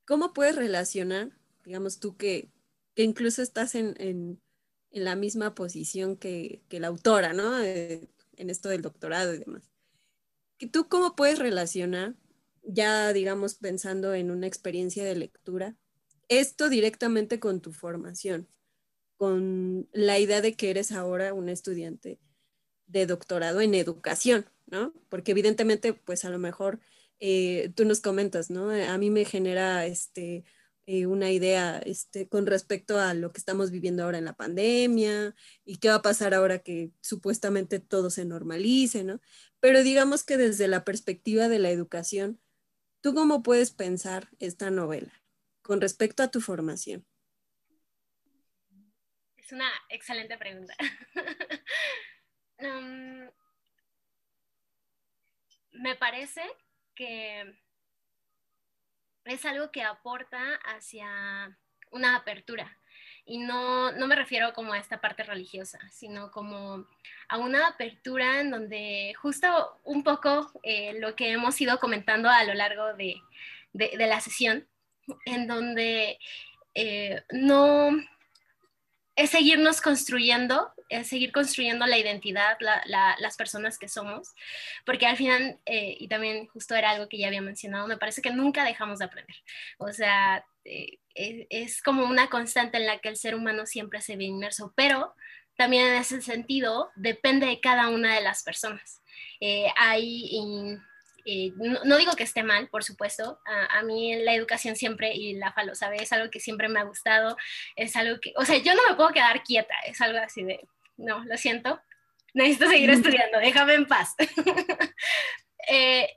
¿cómo puedes relacionar, digamos tú que, que incluso estás en, en, en, la misma posición que, que la autora, ¿no? Eh, en esto del doctorado y demás. ¿Tú cómo puedes relacionar, ya digamos pensando en una experiencia de lectura, esto directamente con tu formación? con la idea de que eres ahora un estudiante de doctorado en educación, ¿no? Porque evidentemente, pues a lo mejor eh, tú nos comentas, ¿no? A mí me genera este, eh, una idea este, con respecto a lo que estamos viviendo ahora en la pandemia y qué va a pasar ahora que supuestamente todo se normalice, ¿no? Pero digamos que desde la perspectiva de la educación, ¿tú cómo puedes pensar esta novela con respecto a tu formación? una excelente pregunta. Me parece que es algo que aporta hacia una apertura. Y no, me refiero como a esta parte religiosa, sino como a una apertura en donde justo un poco eh, lo que hemos ido comentando a lo largo de, la sesión, en donde eh, no, es seguirnos construyendo, es seguir construyendo la identidad, las personas que somos, porque al final, eh, y también justo era algo que ya había mencionado, me parece que nunca dejamos de aprender. O sea, eh, es, como una constante en la que el ser humano siempre se ve inmerso, pero también en ese sentido depende de cada una de las personas. Eh, hay eh, no, digo que esté mal, por supuesto. A, mí la educación siempre, y la falo, sabe, es algo que siempre me ha gustado. Es algo que, o sea, yo no me puedo quedar quieta. Es algo así de, no, lo siento. Necesito seguir estudiando, déjame en paz. Eh,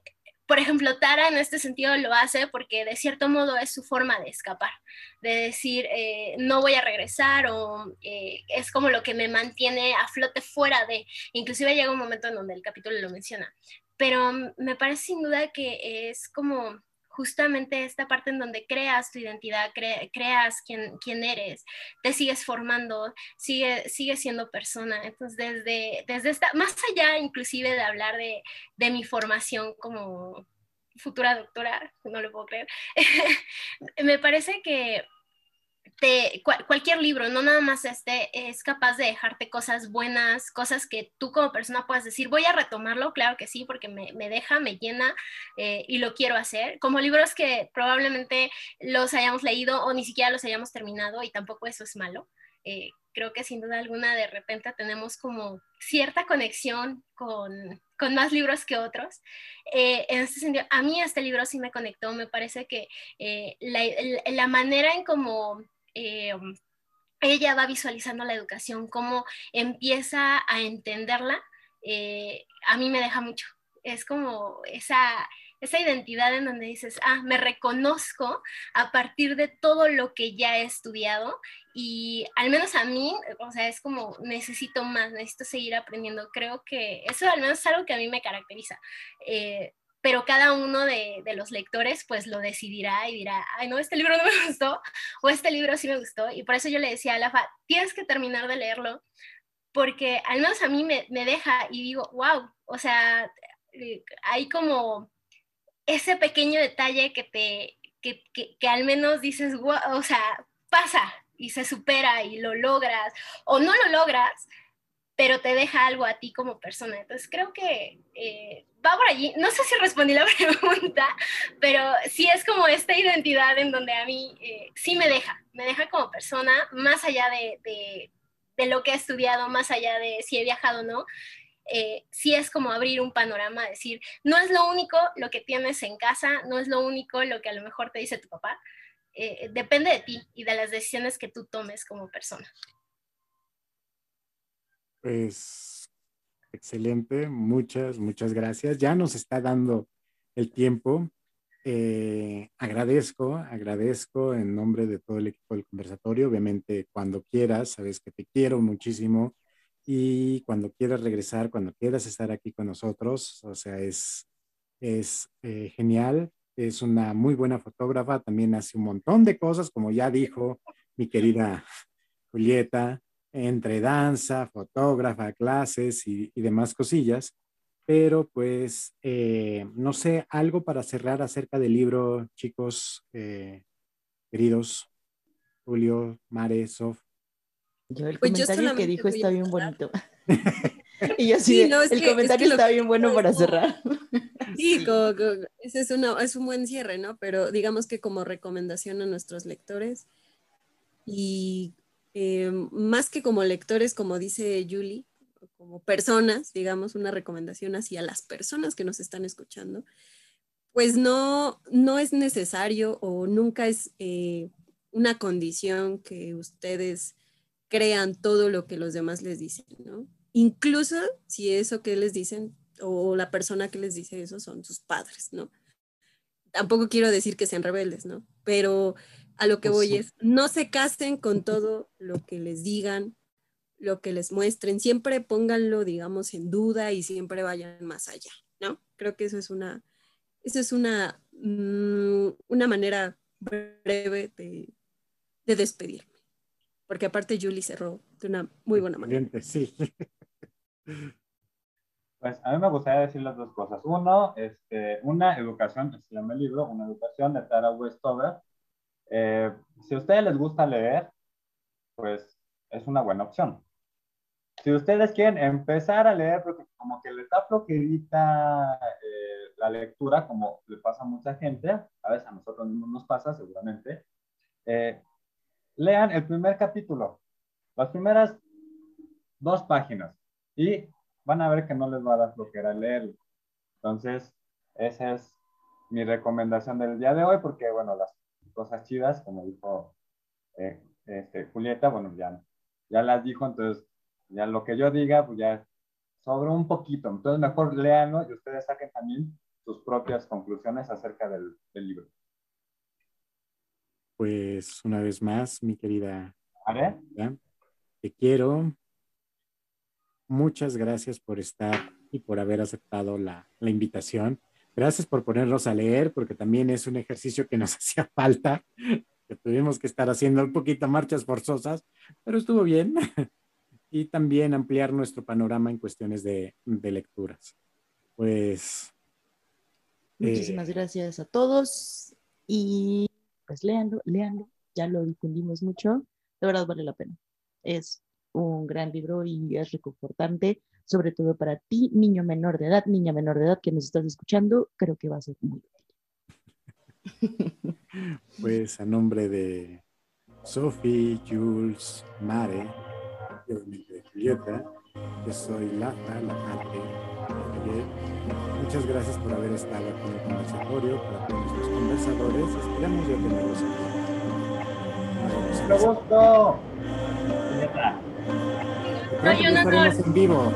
por ejemplo, Tara en este sentido lo hace porque de cierto modo es su forma de escapar, de decir, eh, no voy a regresar o es como lo que me mantiene a flote fuera de, inclusive llega un momento en donde el capítulo lo menciona, pero me parece sin duda que es como justamente esta parte en donde creas tu identidad, creas quién, quién, eres, te sigues formando, sigue, sigue siendo persona. Entonces, desde, desde esta, más allá inclusive de hablar de, de mi formación como futura doctora, no lo puedo creer, me parece que cualquier libro, no nada más este, es capaz de dejarte cosas buenas, cosas que tú como persona puedas decir, voy a retomarlo, claro que sí, porque me, deja, me llena eh, y lo quiero hacer, como libros que probablemente los hayamos leído o ni siquiera los hayamos terminado y tampoco eso es malo. Eh, creo que sin duda alguna de repente tenemos como cierta conexión con, con más libros que otros. Eh, en este sentido, a mí este libro sí me conectó, me parece que la, la, manera en cómo eh, ella va visualizando la educación, cómo empieza a entenderla, eh, a mí me deja mucho. Es como esa, esa identidad en donde dices, ah, me reconozco a partir de todo lo que ya he estudiado y al menos a mí, o sea, es como necesito más, necesito seguir aprendiendo. Creo que eso al menos es algo que a mí me caracteriza. Eh, pero cada uno de, los lectores pues lo decidirá y dirá, ay no, este libro no me gustó o este libro sí me gustó. Y por eso yo le decía a Lafa, tienes que terminar de leerlo porque al menos a mí me, deja y digo, wow, o sea, eh, hay como ese pequeño detalle que te, que, que, al menos dices, wow, o sea, pasa y se supera y lo logras o no lo logras, pero te deja algo a ti como persona. Entonces creo que eh, va por allí. No sé si respondí la pregunta, pero sí es como esta identidad en donde a mí eh, sí me deja, me deja como persona, más allá de, de, lo que he estudiado, más allá de si he viajado o no. eh, sí es como abrir un panorama, decir, no es lo único lo que tienes en casa, no es lo único lo que a lo mejor te dice tu papá, eh, depende de ti y de las decisiones que tú tomes como persona. Pues excelente, muchas, muchas gracias. Ya nos está dando el tiempo. Eh, agradezco, agradezco en nombre de todo el equipo del conversatorio. Obviamente, cuando quieras, sabes que te quiero muchísimo y cuando quieras regresar, cuando quieras estar aquí con nosotros, o sea, es, es eh, genial. Es una muy buena fotógrafa, también hace un montón de cosas, como ya dijo mi querida Julieta, entre danza, fotógrafa, clases y demás cosillas. Pero pues, eh, no sé, algo para cerrar acerca del libro, chicos, eh, queridos, Julio, Mare, Sof. Yo el pues comentario que dijo está bien bonito. y yo sí, el comentario está bien bueno para cerrar. Sí, ese es, es un buen cierre, ¿no? Pero digamos que como recomendación a nuestros lectores y eh, más que como lectores, como dice Julie, como personas, digamos, una recomendación hacia las personas que nos están escuchando, pues no, no es necesario o nunca es eh, una condición que ustedes crean todo lo que los demás les dicen, ¿no? Incluso si eso que les dicen o la persona que les dice eso son sus padres, ¿no? Tampoco quiero decir que sean rebeldes, ¿no? Pero a lo que pues voy es, no se casen con todo lo que les digan, lo que les muestren, siempre pónganlo, digamos, en duda y siempre vayan más allá, ¿no? Creo que eso es una, eso es una, mm, una manera breve de, de, despedirme. Porque aparte Julie cerró de una muy buena manera. Sí. Pues a mí me gustaría decir las dos cosas. Uno, este, una educación, se llama el libro, una educación de Tara Westover. Eh, si a ustedes les gusta leer, pues es una buena opción si ustedes quieren empezar a leer, porque como que les da flojerita eh, la lectura, como le pasa a mucha gente, a veces a nosotros mismos nos pasa seguramente, eh, lean el primer capítulo, las primeras dos páginas, y van a ver que no les va a dar flojera leerlo. Entonces, esa es mi recomendación del día de hoy, porque, bueno, las cosas chidas, como dijo eh, este, Julieta, bueno, ya, ya las dijo, entonces ya lo que yo diga, pues ya sobre un poquito. Entonces, mejor léanlo y ustedes saquen también sus propias conclusiones acerca del, libro. Pues una vez más, mi querida, ¿Vale? te quiero. Muchas gracias por estar y por haber aceptado la, la invitación. Gracias por ponernos a leer, porque también es un ejercicio que nos hacía falta, que tuvimos que estar haciendo un poquito marchas forzosas, pero estuvo bien. y también ampliar nuestro panorama en cuestiones de, lecturas. Pues. Muchísimas eh, gracias a todos y pues léanlo, léanlo, ya lo difundimos mucho, de verdad vale la pena. Es un gran libro y es reconfortante, sobre todo para ti, niño menor de edad, niña menor de edad que nos estás escuchando, creo que va a ser muy útil. Pues a nombre de Sophie, Jules, Mare, de Julieta. Yo soy Laza, la parte Muchas gracias por haber estado aquí en el conversatorio, para todos nuestros conversadores. Esperamos ya tenerlos aquí. gusto! Pronto estaremos en vivo.